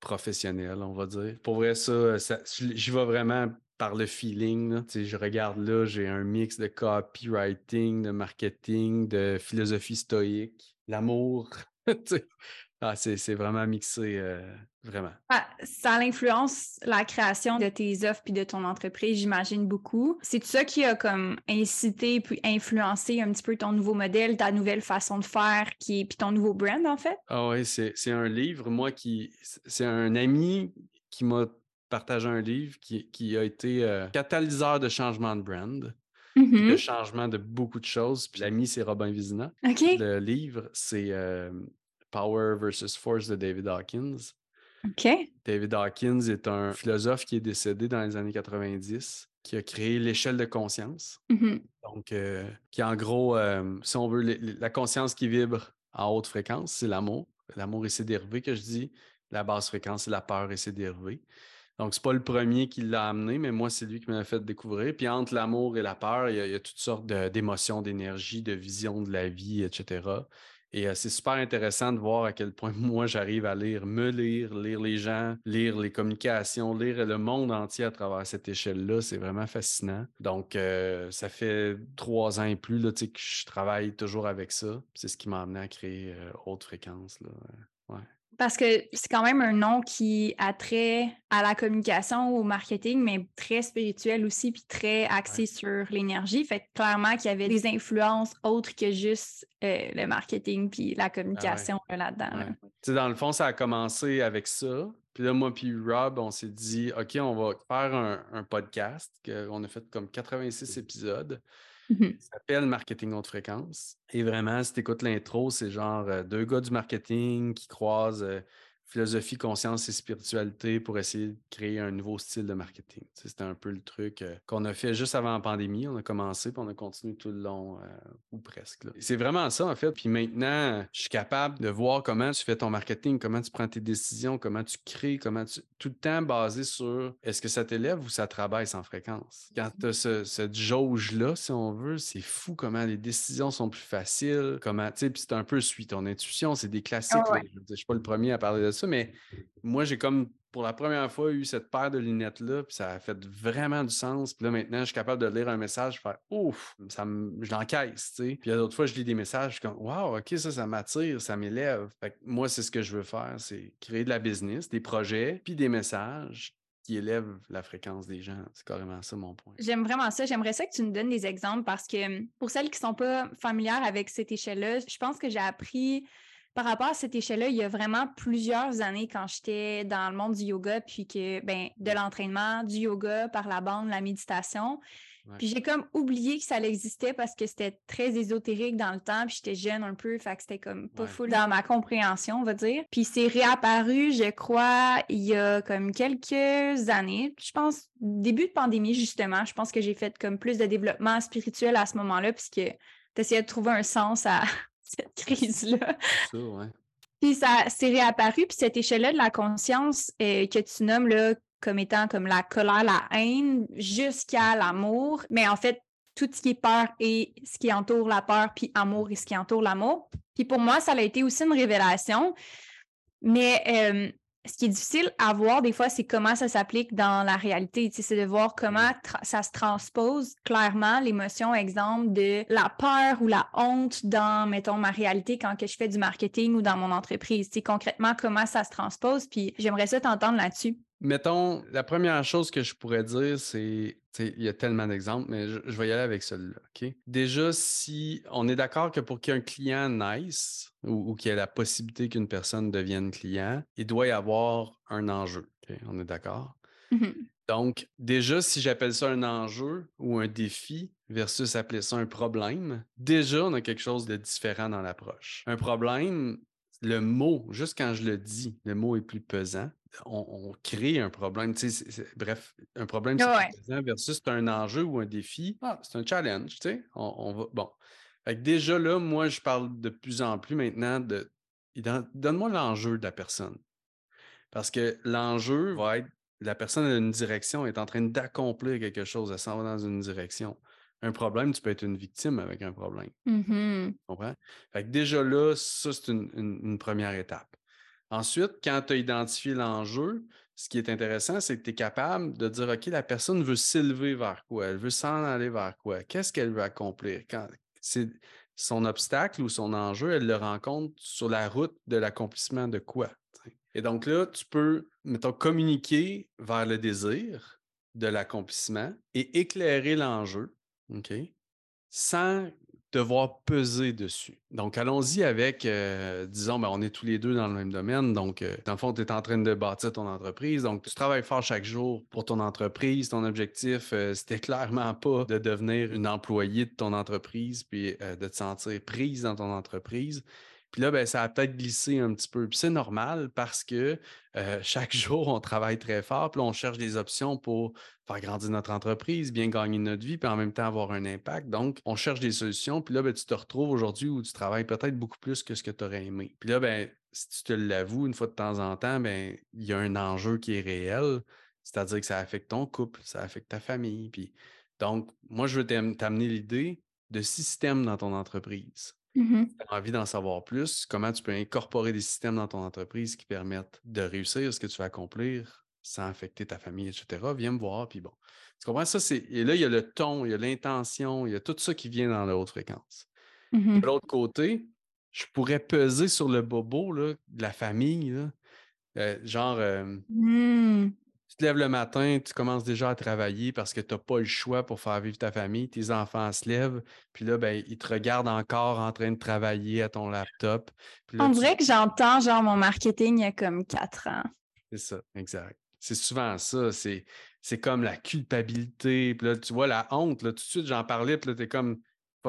professionnelle, on va dire. Pour vrai, ça, j'y vais vraiment par le feeling. Je regarde là, j'ai un mix de copywriting, de marketing, de philosophie stoïque, l'amour. Ah, c'est vraiment mixé, euh, vraiment. Ah, ça influence la création de tes offres puis de ton entreprise, j'imagine beaucoup. C'est ça qui a comme incité puis influencé un petit peu ton nouveau modèle, ta nouvelle façon de faire, qui puis ton nouveau brand en fait? Ah oui, c'est un livre, moi qui c'est un ami qui m'a partagé un livre qui, qui a été euh, catalyseur de changement de brand. De mm-hmm. changement de beaucoup de choses. Puis l'ami, c'est Robin Vizina. Le livre, c'est euh, Power versus Force de David Hawkins. OK. David Hawkins est un philosophe qui est décédé dans les années 90, qui a créé l'échelle de conscience. Mm-hmm. Donc, euh, qui en gros, euh, si on veut, la conscience qui vibre en haute fréquence, c'est l'amour. L'amour et ses dérivés que je dis. La basse fréquence, c'est la peur et ses dérivés. Donc, c'est pas le premier qui l'a amené, mais moi, c'est lui qui m'a fait découvrir. Puis entre l'amour et la peur, il y a, il y a toutes sortes d'émotions, d'énergie, de vision de la vie, etc. Et c'est super intéressant de voir à quel point moi j'arrive à lire, me lire, lire les gens, lire les communications, lire le monde entier à travers cette échelle-là. C'est vraiment fascinant. Donc, ça fait trois ans et plus là, que je travaille toujours avec ça. C'est ce qui m'a amené à créer Haute Fréquence. Là. Ouais. Parce que c'est quand même un nom qui a trait à la communication, au marketing, mais très spirituel aussi, puis très axé sur l'énergie. Fait que clairement qu'il y avait des influences autres que juste euh, le marketing puis la ah communication là-dedans. Dans le fond, ça a commencé avec ça. Puis là, moi puis Rob, on s'est dit, OK, on va faire un, un podcast. On a fait comme 86 épisodes. Mmh s'appelle Marketing haute fréquence. Et vraiment, si tu écoutes l'intro, c'est genre euh, deux gars du marketing qui croisent euh, philosophie, conscience et spiritualité pour essayer de créer un nouveau style de marketing. C'était un peu le truc euh, qu'on a fait juste avant la pandémie. On a commencé, puis on a continué tout le long, euh, ou presque. C'est vraiment ça, en fait. Puis maintenant, je suis capable de voir comment tu fais ton marketing, comment tu prends tes décisions, comment tu crées, comment tu... Tout le temps basé sur est-ce que ça t'élève ou ça travaille sans fréquence. Quand tu as ce, cette jauge-là, si on veut, c'est fou comment les décisions sont plus faciles, comment, tu sais, puis c'est un peu suite ton intuition, c'est des classiques. Ah je ne suis pas le premier à parler de ça mais moi, j'ai comme pour la première fois eu cette paire de lunettes-là, puis ça a fait vraiment du sens. Puis là, maintenant, je suis capable de lire un message, faire ouf, ça je l'encaisse, tu sais. Puis d'autres fois, je lis des messages, je suis comme waouh, ok, ça, ça m'attire, ça m'élève. moi, c'est ce que je veux faire, c'est créer de la business, des projets, puis des messages qui élèvent la fréquence des gens. C'est carrément ça mon point. J'aime vraiment ça. J'aimerais ça que tu nous donnes des exemples parce que pour celles qui ne sont pas familières avec cette échelle-là, je pense que j'ai appris par rapport à cette échelle-là, il y a vraiment plusieurs années quand j'étais dans le monde du yoga, puis que, ben, de l'entraînement, du yoga, par la bande, la méditation. Puis j'ai comme oublié que ça existait parce que c'était très ésotérique dans le temps, puis j'étais jeune un peu, fait que c'était comme pas fou dans ma compréhension, on va dire. Puis c'est réapparu, je crois, il y a comme quelques années, je pense début de pandémie justement, je pense que j'ai fait comme plus de développement spirituel à ce moment-là, puisque essayé de trouver un sens à, cette crise-là. Puis ça s'est réapparu, puis cette échelle-là de la conscience euh, que tu nommes là, comme étant comme la colère, la haine, jusqu'à l'amour, mais en fait, tout ce qui est peur et ce qui entoure la peur, puis amour et ce qui entoure l'amour. Puis pour moi, ça a été aussi une révélation. Mais euh, ce qui est difficile à voir des fois, c'est comment ça s'applique dans la réalité. C'est de voir comment ça se transpose clairement l'émotion, exemple de la peur ou la honte dans, mettons, ma réalité quand que je fais du marketing ou dans mon entreprise. concrètement, comment ça se transpose. Puis j'aimerais ça t'entendre là-dessus. Mettons, la première chose que je pourrais dire, c'est, il y a tellement d'exemples, mais je, vais y aller avec celui-là. Déjà, si on est d'accord que pour qu'un client nice ou, qu'il y ait la possibilité qu'une personne devienne client, il doit y avoir un enjeu. On est d'accord? Mmh Donc, déjà, si j'appelle ça un enjeu ou un défi versus appeler ça un problème, déjà, on a quelque chose de différent dans l'approche. Un problème, le mot, juste quand je le dis, le mot est plus pesant. On, crée un problème. bref, un problème c'est plus pesant versus un enjeu ou un défi. Ah, c'est un challenge, tu sais. On, va, bon. déjà là, moi, je parle de plus en plus maintenant de donne-moi l'enjeu de la personne. Parce que l'enjeu va être la personne a une direction, est en train d'accomplir quelque chose, elle s'en va dans une direction un problème, tu peux être une victime avec un problème. Mmh tu comprends? Fait que déjà là, ça, c'est une, première étape. Ensuite, quand tu as identifié l'enjeu, ce qui est intéressant, c'est que tu es capable de dire OK, la personne veut s'élever vers quoi? Elle veut s'en aller vers quoi? Qu'est-ce qu'elle veut accomplir? Quand c'est son obstacle ou son enjeu, elle le rencontre sur la route de l'accomplissement de quoi? Et donc là, tu peux, mettons, communiquer vers le désir de l'accomplissement et éclairer l'enjeu OK? Sans devoir peser dessus. Donc, allons-y avec, euh, disons, ben, on est tous les deux dans le même domaine. Donc, euh, dans le fond, tu es en train de bâtir ton entreprise. Donc, tu travailles fort chaque jour pour ton entreprise. Ton objectif, euh, c'était clairement pas de devenir une employée de ton entreprise puis de te sentir prise dans ton entreprise. Puis là, ben, ça a peut-être glissé un petit peu. Puis c'est normal parce que chaque jour, on travaille très fort, puis on cherche des options pour faire grandir notre entreprise, bien gagner notre vie, puis en même temps avoir un impact. Donc, on cherche des solutions. Puis là, ben, tu te retrouves aujourd'hui où tu travailles peut-être beaucoup plus que ce que tu aurais aimé. Puis là, ben, si tu te l'avoues une fois de temps en temps, ben, il y a un enjeu qui est réel. C'est-à-dire que ça affecte ton couple, ça affecte ta famille. Puis, donc, moi, je veux t'amener l'idée de système dans ton entreprise. Mmh tu as envie d'en savoir plus, comment tu peux incorporer des systèmes dans ton entreprise qui permettent de réussir ce que tu veux accomplir sans affecter ta famille, etc. Viens me voir, puis bon. Tu comprends? Ça? Et là, il y a le ton, il y a l'intention, il y a tout ça qui vient dans la haute fréquence. Mmh de l'autre côté, je pourrais peser sur le bobo là, de la famille. Euh, genre, euh, mmh te lèves le matin, tu commences déjà à travailler parce que tu n'as pas le choix pour faire vivre ta famille. Tes enfants se lèvent, puis là, ben, ils te regardent encore en train de travailler à ton laptop. On dirait que j'entends genre mon marketing il y a comme quatre ans. C'est ça, exact. C'est souvent ça. C'est, c'est comme la culpabilité. Puis là, tu vois, la honte, là, tout de suite, j'en parlais, puis là, tu es comme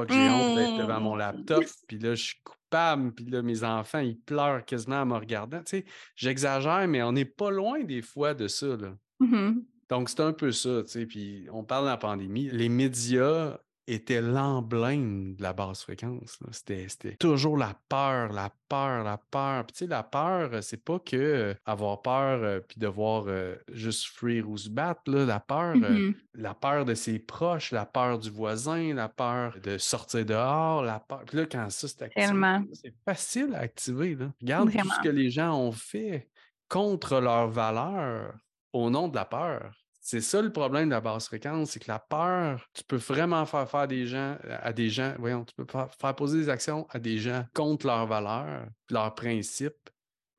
que j'ai honte d'être devant mon mmh. laptop, puis là, je suis coupable, puis là, mes enfants, ils pleurent quasiment en me regardant. Tu sais, j'exagère, mais on n'est pas loin des fois de ça, là. Mmh Donc, c'est un peu ça, tu sais, puis on parle de la pandémie. Les médias était l'emblème de la basse fréquence. C'était toujours la peur, la peur, la peur. Puis tu sais, la peur, euh, c'est pas que euh, avoir peur euh, puis devoir juste fuir ou se battre. Là. La peur, mmh la peur de ses proches, la peur du voisin, la peur de sortir dehors, la peur. Puis là, quand ça c'est activé, c'est facile à activer. Là. Regarde tout ce que les gens ont fait contre leurs valeurs au nom de la peur. C'est ça le problème de la basse fréquence, c'est que la peur, tu peux vraiment faire faire des gens à des gens, voyons, tu peux faire, poser des actions à des gens contre leurs valeurs, leurs principes,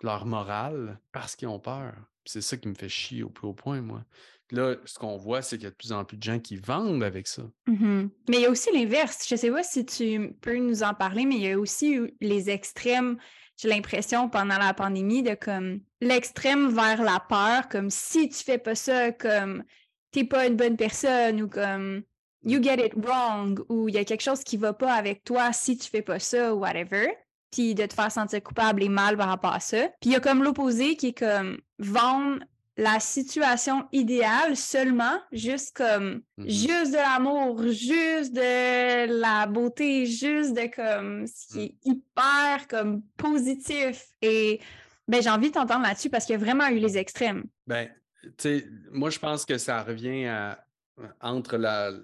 leur morale, parce qu'ils ont peur. C'est ça qui me fait chier au plus haut point, moi. Là, ce qu'on voit, c'est qu'il y a de plus en plus de gens qui vendent avec ça. Mmh mais il y a aussi l'inverse. Je ne sais pas si tu peux nous en parler, mais il y a aussi les extrêmes j'ai l'impression pendant la pandémie de comme l'extrême vers la peur, comme si tu fais pas ça, comme t'es pas une bonne personne ou comme you get it wrong ou il y a quelque chose qui va pas avec toi si tu fais pas ça ou whatever. Puis de te faire sentir coupable et mal par rapport à ça. Puis il y a comme l'opposé qui est comme vendre la situation idéale seulement, juste comme, mmh juste de l'amour, juste de la beauté, juste de comme, ce qui est hyper comme positif. Et ben, j'ai envie de t'entendre là-dessus parce qu'il y a vraiment eu les extrêmes. Ben, tu sais, moi, je pense que ça revient à entre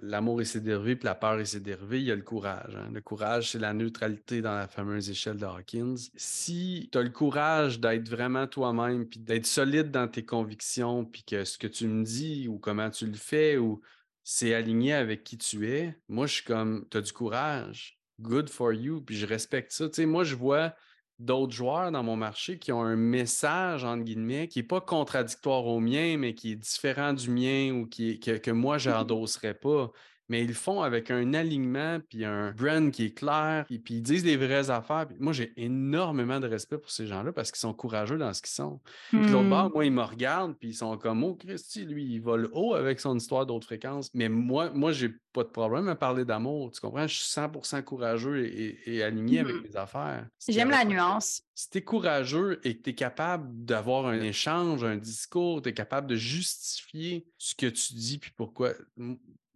l'amour et ses dérivés et la peur et ses dérivés, il y a le courage. Hein. Le courage, c'est la neutralité dans la fameuse échelle de Hawkins. Si tu as le courage d'être vraiment toi-même, puis d'être solide dans tes convictions, puis que ce que tu me dis ou comment tu le fais, ou c'est aligné avec qui tu es, moi, je suis comme, tu as du courage. Good for you, puis je respecte ça. Tu sais, moi, je vois d'autres joueurs dans mon marché qui ont un message, entre guillemets, qui n'est pas contradictoire au mien, mais qui est différent du mien ou qui que, que moi, je n'endosserais pas mais ils le font avec un alignement, puis un brand qui est clair, et puis ils disent les vraies affaires. moi, j'ai énormément de respect pour ces gens-là parce qu'ils sont courageux dans ce qu'ils sont. Puis l'autre bord, mmh. moi, ils me regardent, puis ils sont comme, oh, Christy, lui, il vole haut avec son histoire d'autres fréquences. Mais moi, moi, j'ai pas de problème à parler d'amour. Tu comprends? Je suis 100% courageux et, aligné avec mmh. mes affaires. J'aime la nuance. Si tu es courageux et que tu es capable d'avoir un échange, un discours, tu es capable de justifier ce que tu dis, puis pourquoi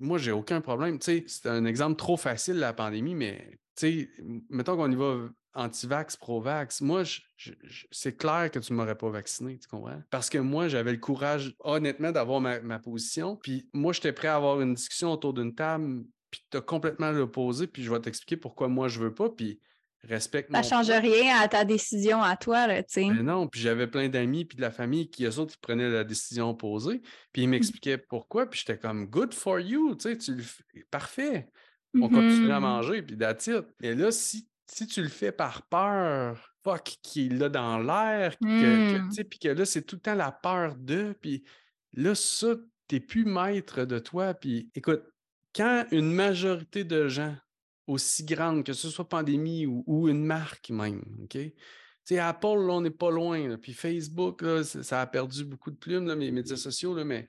moi, j'ai aucun problème. c'est un exemple trop facile, la pandémie, mais mettons qu'on y va anti-vax, pro-vax. Moi, c'est clair que tu ne m'aurais pas vacciné, tu comprends? Parce que moi, j'avais le courage, honnêtement, d'avoir ma, position. Puis moi, j'étais prêt à avoir une discussion autour d'une table, puis tu as complètement l'opposé, puis je vais t'expliquer pourquoi moi, je veux pas. Puis respecte Ça ne change rien à ta décision à toi, là, tu sais. Non, puis j'avais plein d'amis puis de la famille qui, eux autres, ils prenaient la décision opposée, puis ils mmh. m'expliquaient pourquoi, puis j'étais comme « good for you », tu sais, tu le fais, parfait. On continue à mmh manger, puis it. Et là, si, si tu le fais par peur, fuck, qu'il là dans l'air, mmh. puis que là, c'est tout le temps la peur de, puis là, ça, t'es plus maître de toi, puis écoute, quand une majorité de gens aussi grande, que ce soit pandémie ou, une marque même. OK? sais, Apple, là, on n'est pas loin. Puis Facebook, ça a perdu beaucoup de plumes, là, les médias sociaux, là, mais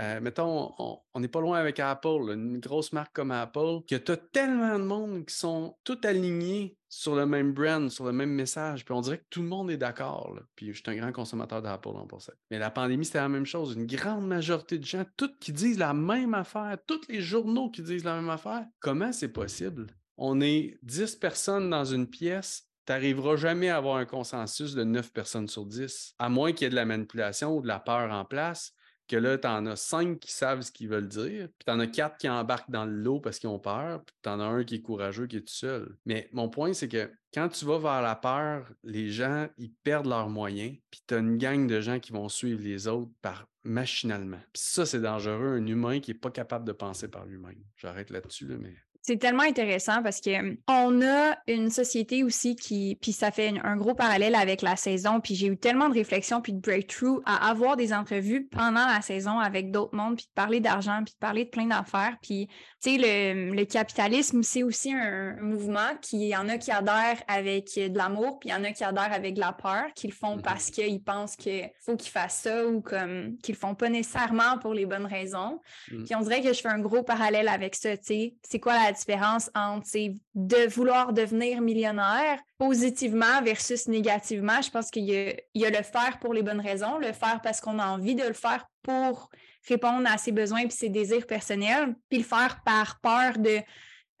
euh, mettons, on n'est pas loin avec Apple, une grosse marque comme Apple, que tu as tellement de monde qui sont tous alignés sur le même brand, sur le même message. Puis on dirait que tout le monde est d'accord. Puis je suis un grand consommateur d'Apple en pour ça. Mais la pandémie, c'était la même chose. Une grande majorité de gens, tous qui disent la même affaire, tous les journaux qui disent la même affaire. Comment c'est possible? On est 10 personnes dans une pièce, tu n'arriveras jamais à avoir un consensus de 9 personnes sur 10, à moins qu'il y ait de la manipulation ou de la peur en place, que là, tu en as 5 qui savent ce qu'ils veulent dire, puis tu en as 4 qui embarquent dans le lot parce qu'ils ont peur, puis tu en as un qui est courageux, qui est tout seul. Mais mon point, c'est que quand tu vas vers la peur, les gens, ils perdent leurs moyens, puis tu as une gang de gens qui vont suivre les autres par machinalement. Puis ça, c'est dangereux, un humain qui n'est pas capable de penser par lui-même. J'arrête là-dessus, là, mais c'est tellement intéressant parce que on a une société aussi qui, puis ça fait un gros parallèle avec la saison, puis j'ai eu tellement de réflexions puis de breakthrough à avoir des entrevues pendant la saison avec d'autres mondes, puis de parler d'argent, puis de parler de plein d'affaires, puis tu sais le, le, capitalisme c'est aussi un, mouvement qui y en a qui adhèrent avec de l'amour, puis il y en a qui adhèrent avec de la peur, qu'ils font mm-hmm. parce qu'ils pensent qu'il faut qu'ils fassent ça ou comme qu'ils le font pas nécessairement pour les bonnes raisons. Mm. Puis on dirait que je fais un gros parallèle avec ça, tu sais, c'est quoi la différence entre de vouloir devenir millionnaire positivement versus négativement. Je pense qu'il y, y, a le faire pour les bonnes raisons, le faire parce qu'on a envie de le faire pour répondre à ses besoins et ses désirs personnels, puis le faire par peur de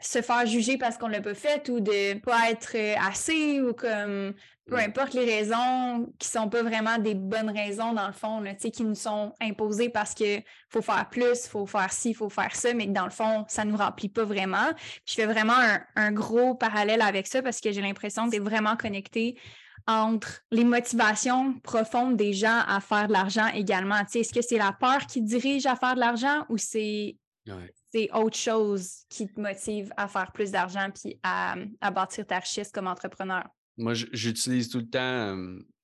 se faire juger parce qu'on l'a pas fait ou de pas être assez ou comme peu importe les raisons qui sont pas vraiment des bonnes raisons dans le fond, là, qui nous sont imposées parce que faut faire plus, faut faire ci, faut faire ça, mais que dans le fond, ça nous remplit pas vraiment. je fais vraiment un, gros parallèle avec ça parce que j'ai l'impression que c'est vraiment connecté entre les motivations profondes des gens à faire de l'argent également. Est-ce que c'est la peur qui dirige à faire de l'argent ou c'est c'est autre chose qui te motive à faire plus d'argent puis à, à, bâtir ta richesse comme entrepreneur? Moi, j'utilise tout le temps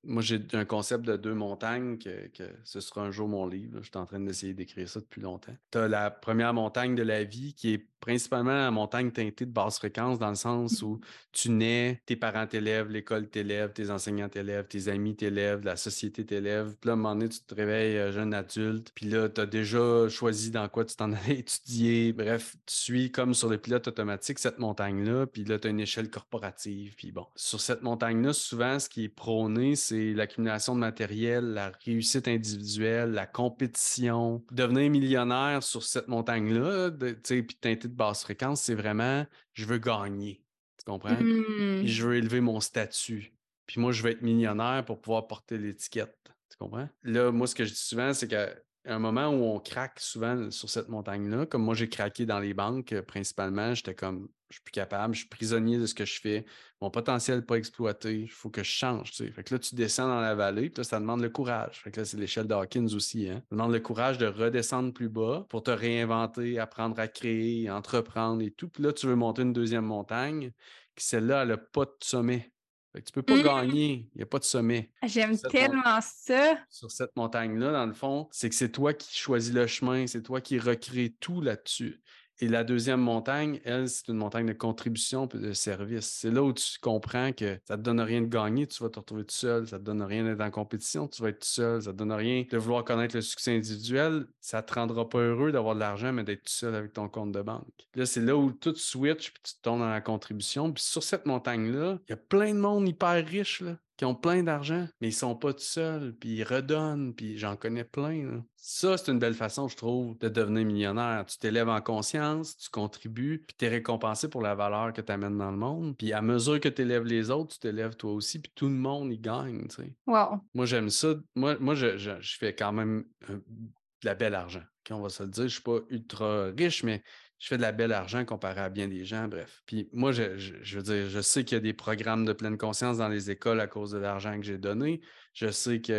moi, j'ai un concept de deux montagnes que, ce sera un jour mon livre. Je suis en train d'essayer d'écrire ça depuis longtemps. Tu as la première montagne de la vie qui est principalement la montagne teintée de basse fréquence dans le sens où tu nais, tes parents t'élèvent, l'école t'élève, tes enseignants t'élèvent, tes amis t'élèvent, la société t'élève. Puis là, à un moment donné, tu te réveilles euh, jeune adulte. Puis là, tu as déjà choisi dans quoi tu t'en allais étudier. Bref, tu suis comme sur le pilote automatique cette montagne-là. Puis là, tu as une échelle corporative. Puis bon, sur cette montagne-là, souvent, ce qui est prôné, c'est l'accumulation de matériel, la réussite individuelle, la compétition. Devenir millionnaire sur cette montagne-là, puis teinté de basse fréquence, c'est vraiment je veux gagner. Tu comprends? Mmh. je veux élever mon statut. Puis moi, je veux être millionnaire pour pouvoir porter l'étiquette. Tu comprends? Là, moi, ce que je dis souvent, c'est que un moment où on craque souvent sur cette montagne-là. Comme moi, j'ai craqué dans les banques euh, principalement. J'étais comme, je suis plus capable, je suis prisonnier de ce que je fais. Mon potentiel pas exploité. Il faut que je change. Fait que là, tu descends dans la vallée, puis ça demande le courage. Fait que là, c'est l'échelle d'Hawkins aussi. Hein. Ça demande le courage de redescendre plus bas pour te réinventer, apprendre à créer, entreprendre et tout. Puis là, tu veux monter une deuxième montagne, qui celle-là, elle n'a pas de sommet. Fait que tu peux pas Mmh. gagner, il n'y a pas de sommet. J'aime Cette tellement ça. sur cette montagne-là, dans le fond, c'est que c'est toi qui choisis le chemin, c'est toi qui recrée tout là-dessus. Et la deuxième montagne, elle, c'est une montagne de contribution et de service. C'est là où tu comprends que ça ne te donne rien de gagner, tu vas te retrouver tout seul. Ça ne te donne rien d'être en compétition, tu vas être tout seul. Ça ne te donne rien de vouloir connaître le succès individuel. Ça ne te rendra pas heureux d'avoir de l'argent, mais d'être tout seul avec ton compte de banque. Là, c'est là où tout switch puis tu tombes dans la contribution. Puis sur cette montagne-là, il y a plein de monde hyper riche, là qui ont plein d'argent, mais ils sont pas tout seuls, puis ils redonnent, puis j'en connais plein. là. Ça, c'est une belle façon, je trouve, de devenir millionnaire. Tu t'élèves en conscience, tu contribues, puis tu es récompensé pour la valeur que tu amènes dans le monde. Puis à mesure que tu élèves les autres, tu t'élèves toi aussi, puis tout le monde y gagne. tu sais. Wow. Moi, j'aime ça. Moi, moi je, je- je fais quand même euh, de la belle argent. On va se le dire, je suis pas ultra riche, mais je fais de la belle argent comparé à bien des gens, bref. Puis moi, je, je- veux dire, je sais qu'il y a des programmes de pleine conscience dans les écoles à cause de l'argent que j'ai donné. Je sais qu'il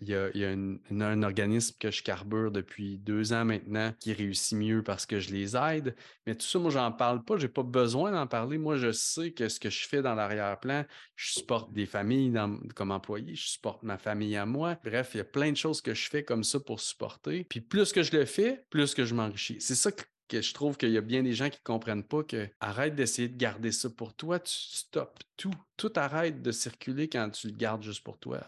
y a, y a un organisme que je carbure depuis deux ans maintenant qui réussit mieux parce que je les aide. Mais tout ça, moi, j'en parle pas. J'ai pas besoin d'en parler. Moi, je sais que ce que je fais dans l'arrière-plan, je supporte des familles comme employé, je supporte ma famille à moi. Bref, il y a plein de choses que je fais comme ça pour supporter. Puis plus que je le fais, plus que je m'enrichis. C'est ça que, que je trouve qu'il y a bien des gens qui ne comprennent pas que arrête d'essayer de garder ça pour toi, tu stoppes tout. Tout arrête de circuler quand tu le gardes juste pour toi.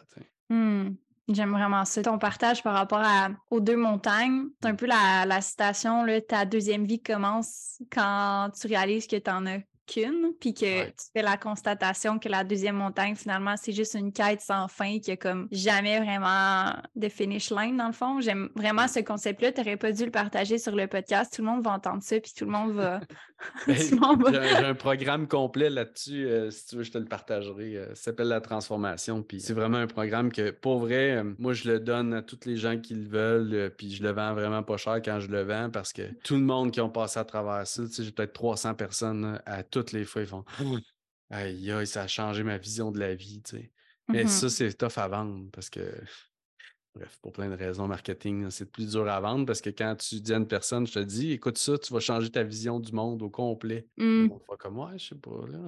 Hmm. J'aime vraiment ça. Ton partage par rapport à- aux deux montagnes, c'est un peu la, la citation, là, ta deuxième vie commence quand tu réalises que tu n'en as qu'une, puis que Ouais. tu fais la constatation que la deuxième montagne, finalement, c'est juste une quête sans fin qui a comme jamais vraiment de finish line, dans le fond. J'aime vraiment ce concept-là. Tu n'aurais pas dû le partager sur le podcast. Tout le monde va entendre ça, puis tout le monde va... Ben, J'ai un, programme complet là-dessus. euh, si tu veux, je te le partagerai. euh, ça s'appelle La Transformation. Puis c'est vraiment un programme que, pour vrai, euh, moi, je le donne à toutes les gens qui le veulent. puis je le vends vraiment pas cher quand je le vends parce que tout le monde qui ont passé à travers ça, tu sais, j'ai peut-être 300 personnes à toutes les fois, ils font Aïe, aïe, ça a changé ma vision de la vie. tu sais. Mais Mhm. ça, c'est tough à vendre parce que. Bref, pour plein de raisons marketing, c'est plus dur à vendre parce que quand tu dis à une personne, je te dis, écoute ça, tu vas changer ta vision du monde au complet. Hmm. Va comme moi, je sais pas, là.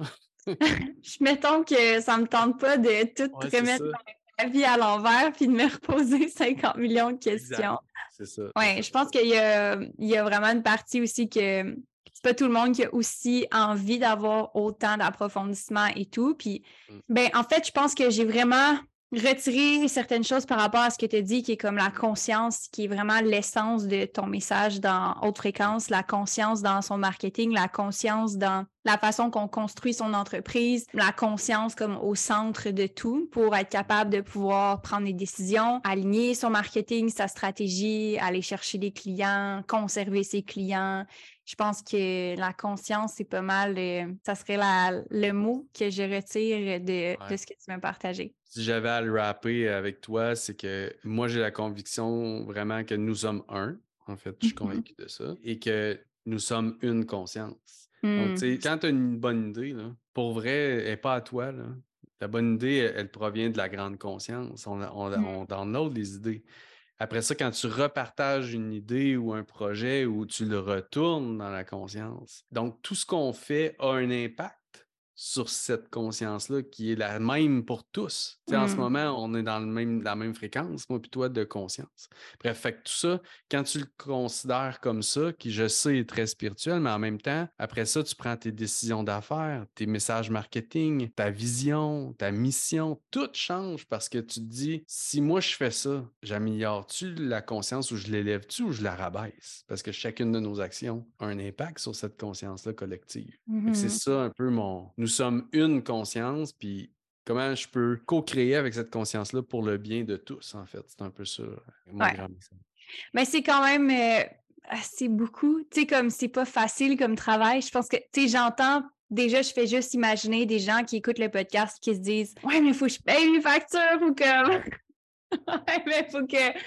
Je- Mettons que ça me tente pas de tout Ouais, remettre ma vie à l'envers puis de me reposer 50 millions de questions. C'est ça. Oui, je pense qu'il y a, il y a vraiment une partie aussi que c'est pas tout le monde qui a aussi envie d'avoir autant d'approfondissement et tout. Puis, Mm. ben, en fait, je pense que j'ai vraiment retiré certaines choses par rapport à ce que tu as dit, qui est comme la conscience, qui est vraiment l'essence de ton message dans haute fréquence, la conscience dans son marketing, la conscience dans la façon qu'on construit son entreprise, la conscience comme au centre de tout pour être capable de pouvoir prendre des décisions, aligner son marketing, sa stratégie, aller chercher des clients, conserver ses clients. Je pense que la conscience, c'est pas mal, euh, ça serait la- le mot que je retire de, de ce que tu m'as partagé. Si j'avais à le rapper avec toi, c'est que moi, j'ai la conviction vraiment que nous sommes un. En fait, je suis Mhm. convaincu de ça. Et que nous sommes une conscience. Donc, tu sais, quand tu as une bonne idée, là, pour vrai, elle n'est pas à toi. Là. La bonne idée, elle, elle provient de la grande conscience. On, on, Mm. on download les idées. Après ça, quand tu repartages une idée ou un projet ou tu le retournes dans la conscience. Donc, tout ce qu'on fait a un impact sur cette conscience-là qui est la même pour tous. En ce Mm. moment, on est dans le même, la même fréquence, moi puis toi, de conscience. Bref, fait que tout ça, quand tu le considères comme ça, qui je sais est très spirituel, mais en même temps, après ça, tu prends tes décisions d'affaires, tes messages marketing, ta vision, ta mission, tout change parce que tu te dis, si moi je fais ça, j'améliore-tu la conscience ou je l'élève-tu ou je la rabaisse? Parce que chacune de nos actions a un impact sur cette conscience-là collective. C'est Mhm. ça un peu mon... Nous sommes une conscience, puis comment je peux co-créer avec cette conscience-là pour le bien de tous, en fait? C'est un peu ça, mon Ouais. grand message. Mais c'est quand même euh, assez beaucoup. Tu sais, comme c'est pas facile comme travail. Je pense que, tu sais, j'entends. Déjà, je fais juste imaginer des gens qui écoutent le podcast qui se disent Ouais, mais il faut que je paye mes factures ou comme? Mais faut que.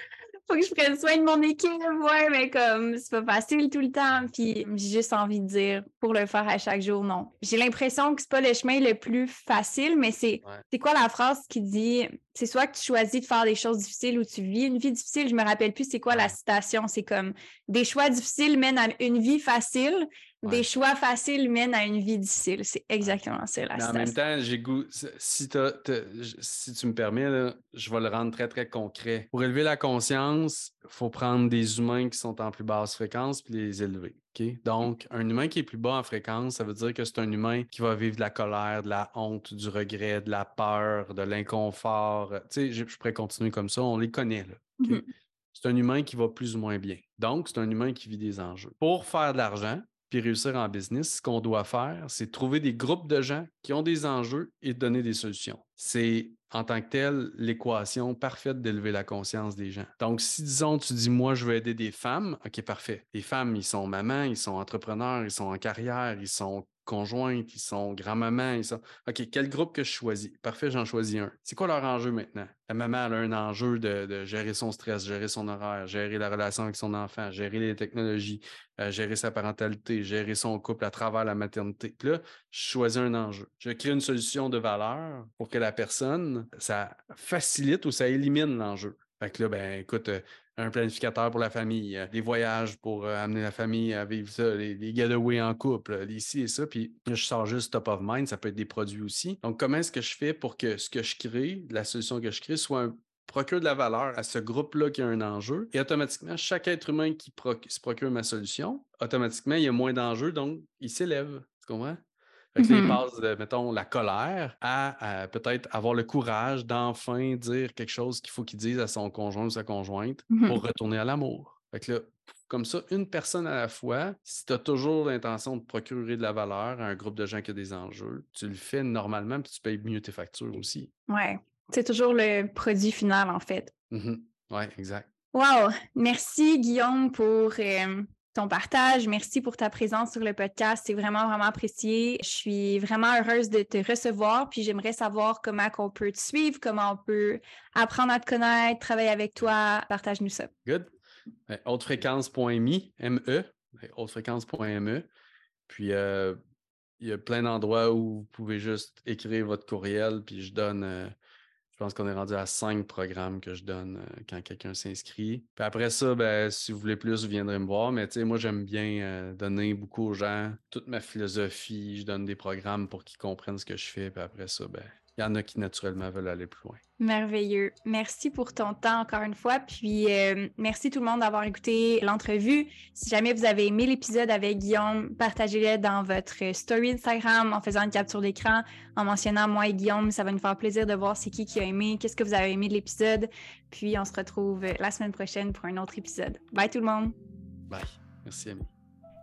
Faut que je prenne soin de mon équipe, ouais, mais comme c'est pas facile tout le temps. Puis j'ai juste envie de dire pour le faire à chaque jour, non. J'ai l'impression que c'est pas le chemin le plus facile, mais c'est quoi la phrase qui dit c'est soit que tu choisis de faire des choses difficiles ou tu vis une vie difficile. Je me rappelle plus c'est quoi la citation. C'est comme des choix difficiles mènent à une vie facile, des choix faciles mènent à une vie difficile. C'est exactement ça, la En même temps, j'ai goût. Si, si, tu me permets, je vais le rendre très, très concret. Pour élever la conscience, il faut prendre des humains qui sont en plus basse fréquence puis les élever. Donc, un humain qui est plus bas en fréquence, ça veut dire que c'est un humain qui va vivre de la colère, de la honte, du regret, de la peur, de l'inconfort. Tu sais, je, pourrais continuer comme ça, on les connaît. Là, mmh C'est un humain qui va plus ou moins bien. Donc, c'est un humain qui vit des enjeux. Pour faire de l'argent, puis réussir en business, ce qu'on doit faire, c'est trouver des groupes de gens qui ont des enjeux et donner des solutions. C'est en tant que tel l'équation parfaite d'élever la conscience des gens. Donc, si disons, tu dis, moi, je veux aider des femmes, OK, parfait. Les femmes, ils sont mamans, ils sont entrepreneurs, ils sont en carrière, ils sont conjointes, ils sont grand-mamans, ils sont. OK, quel groupe que je choisis? Parfait, j'en choisis un. C'est quoi leur enjeu maintenant? La maman, a un enjeu de, gérer son stress, gérer son horaire, gérer la relation avec son enfant, gérer les technologies, euh, gérer sa parentalité, gérer son couple à travers la maternité. là, je choisis un enjeu. Je crée une solution de valeur pour que la personne, ça facilite ou ça élimine l'enjeu. Fait que là, ben, écoute, euh, un planificateur pour la famille, euh, des voyages pour euh, amener la famille à vivre ça, les, les getaways en couple, ici et ça. Puis je sors juste top of mind, ça peut être des produits aussi. Donc, comment est-ce que je fais pour que ce que je crée, la solution que je crée, soit un procure de la valeur à ce groupe-là qui a un enjeu. Et automatiquement, chaque être humain qui se procure ma solution, automatiquement, il y a moins d'enjeux, donc il s'élève. Tu comprends? Fait que mmh de, mettons, la colère à, peut-être avoir le courage d'enfin dire quelque chose qu'il faut qu'il dise à son conjoint ou sa conjointe mmh pour retourner à l'amour. Fait que là, comme ça, une personne à la fois, si tu as toujours l'intention de procurer de la valeur à un groupe de gens qui a des enjeux, tu le fais normalement puis tu payes mieux tes factures aussi. Ouais, c'est toujours le produit final en fait. Mmh ouais, exact. Wow! Merci Guillaume pour ton partage. Merci pour ta présence sur le podcast. C'est vraiment, vraiment apprécié. Je suis vraiment heureuse de te recevoir. Puis j'aimerais savoir comment on peut te suivre, comment on peut apprendre à te connaître, travailler avec toi. Partage-nous ça. Good. Hautefréquence.me, M-E, hautefréquence.me. Puis euh, il y a plein d'endroits où vous pouvez juste écrire votre courriel, puis je donne. Euh, pense qu'on est rendu à cinq programmes que je donne euh, quand quelqu'un s'inscrit. Puis après ça, ben, si vous voulez plus, vous viendrez me voir. Mais moi, j'aime bien euh, donner beaucoup aux gens toute ma philosophie. Je donne des programmes pour qu'ils comprennent ce que je fais. Puis après ça, ben, il y en a qui naturellement veulent aller plus loin. Merveilleux. Merci pour ton temps encore une fois. Puis euh, merci tout le monde d'avoir écouté l'entrevue. Si jamais vous avez aimé l'épisode avec Guillaume, partagez-le dans votre story Instagram en faisant une capture d'écran, en mentionnant moi et Guillaume. Ça va nous faire plaisir de voir c'est qui qui a aimé, qu'est-ce que vous avez aimé de l'épisode. Puis on se retrouve la semaine prochaine pour un autre épisode. Bye tout le monde. Bye. Merci Amy.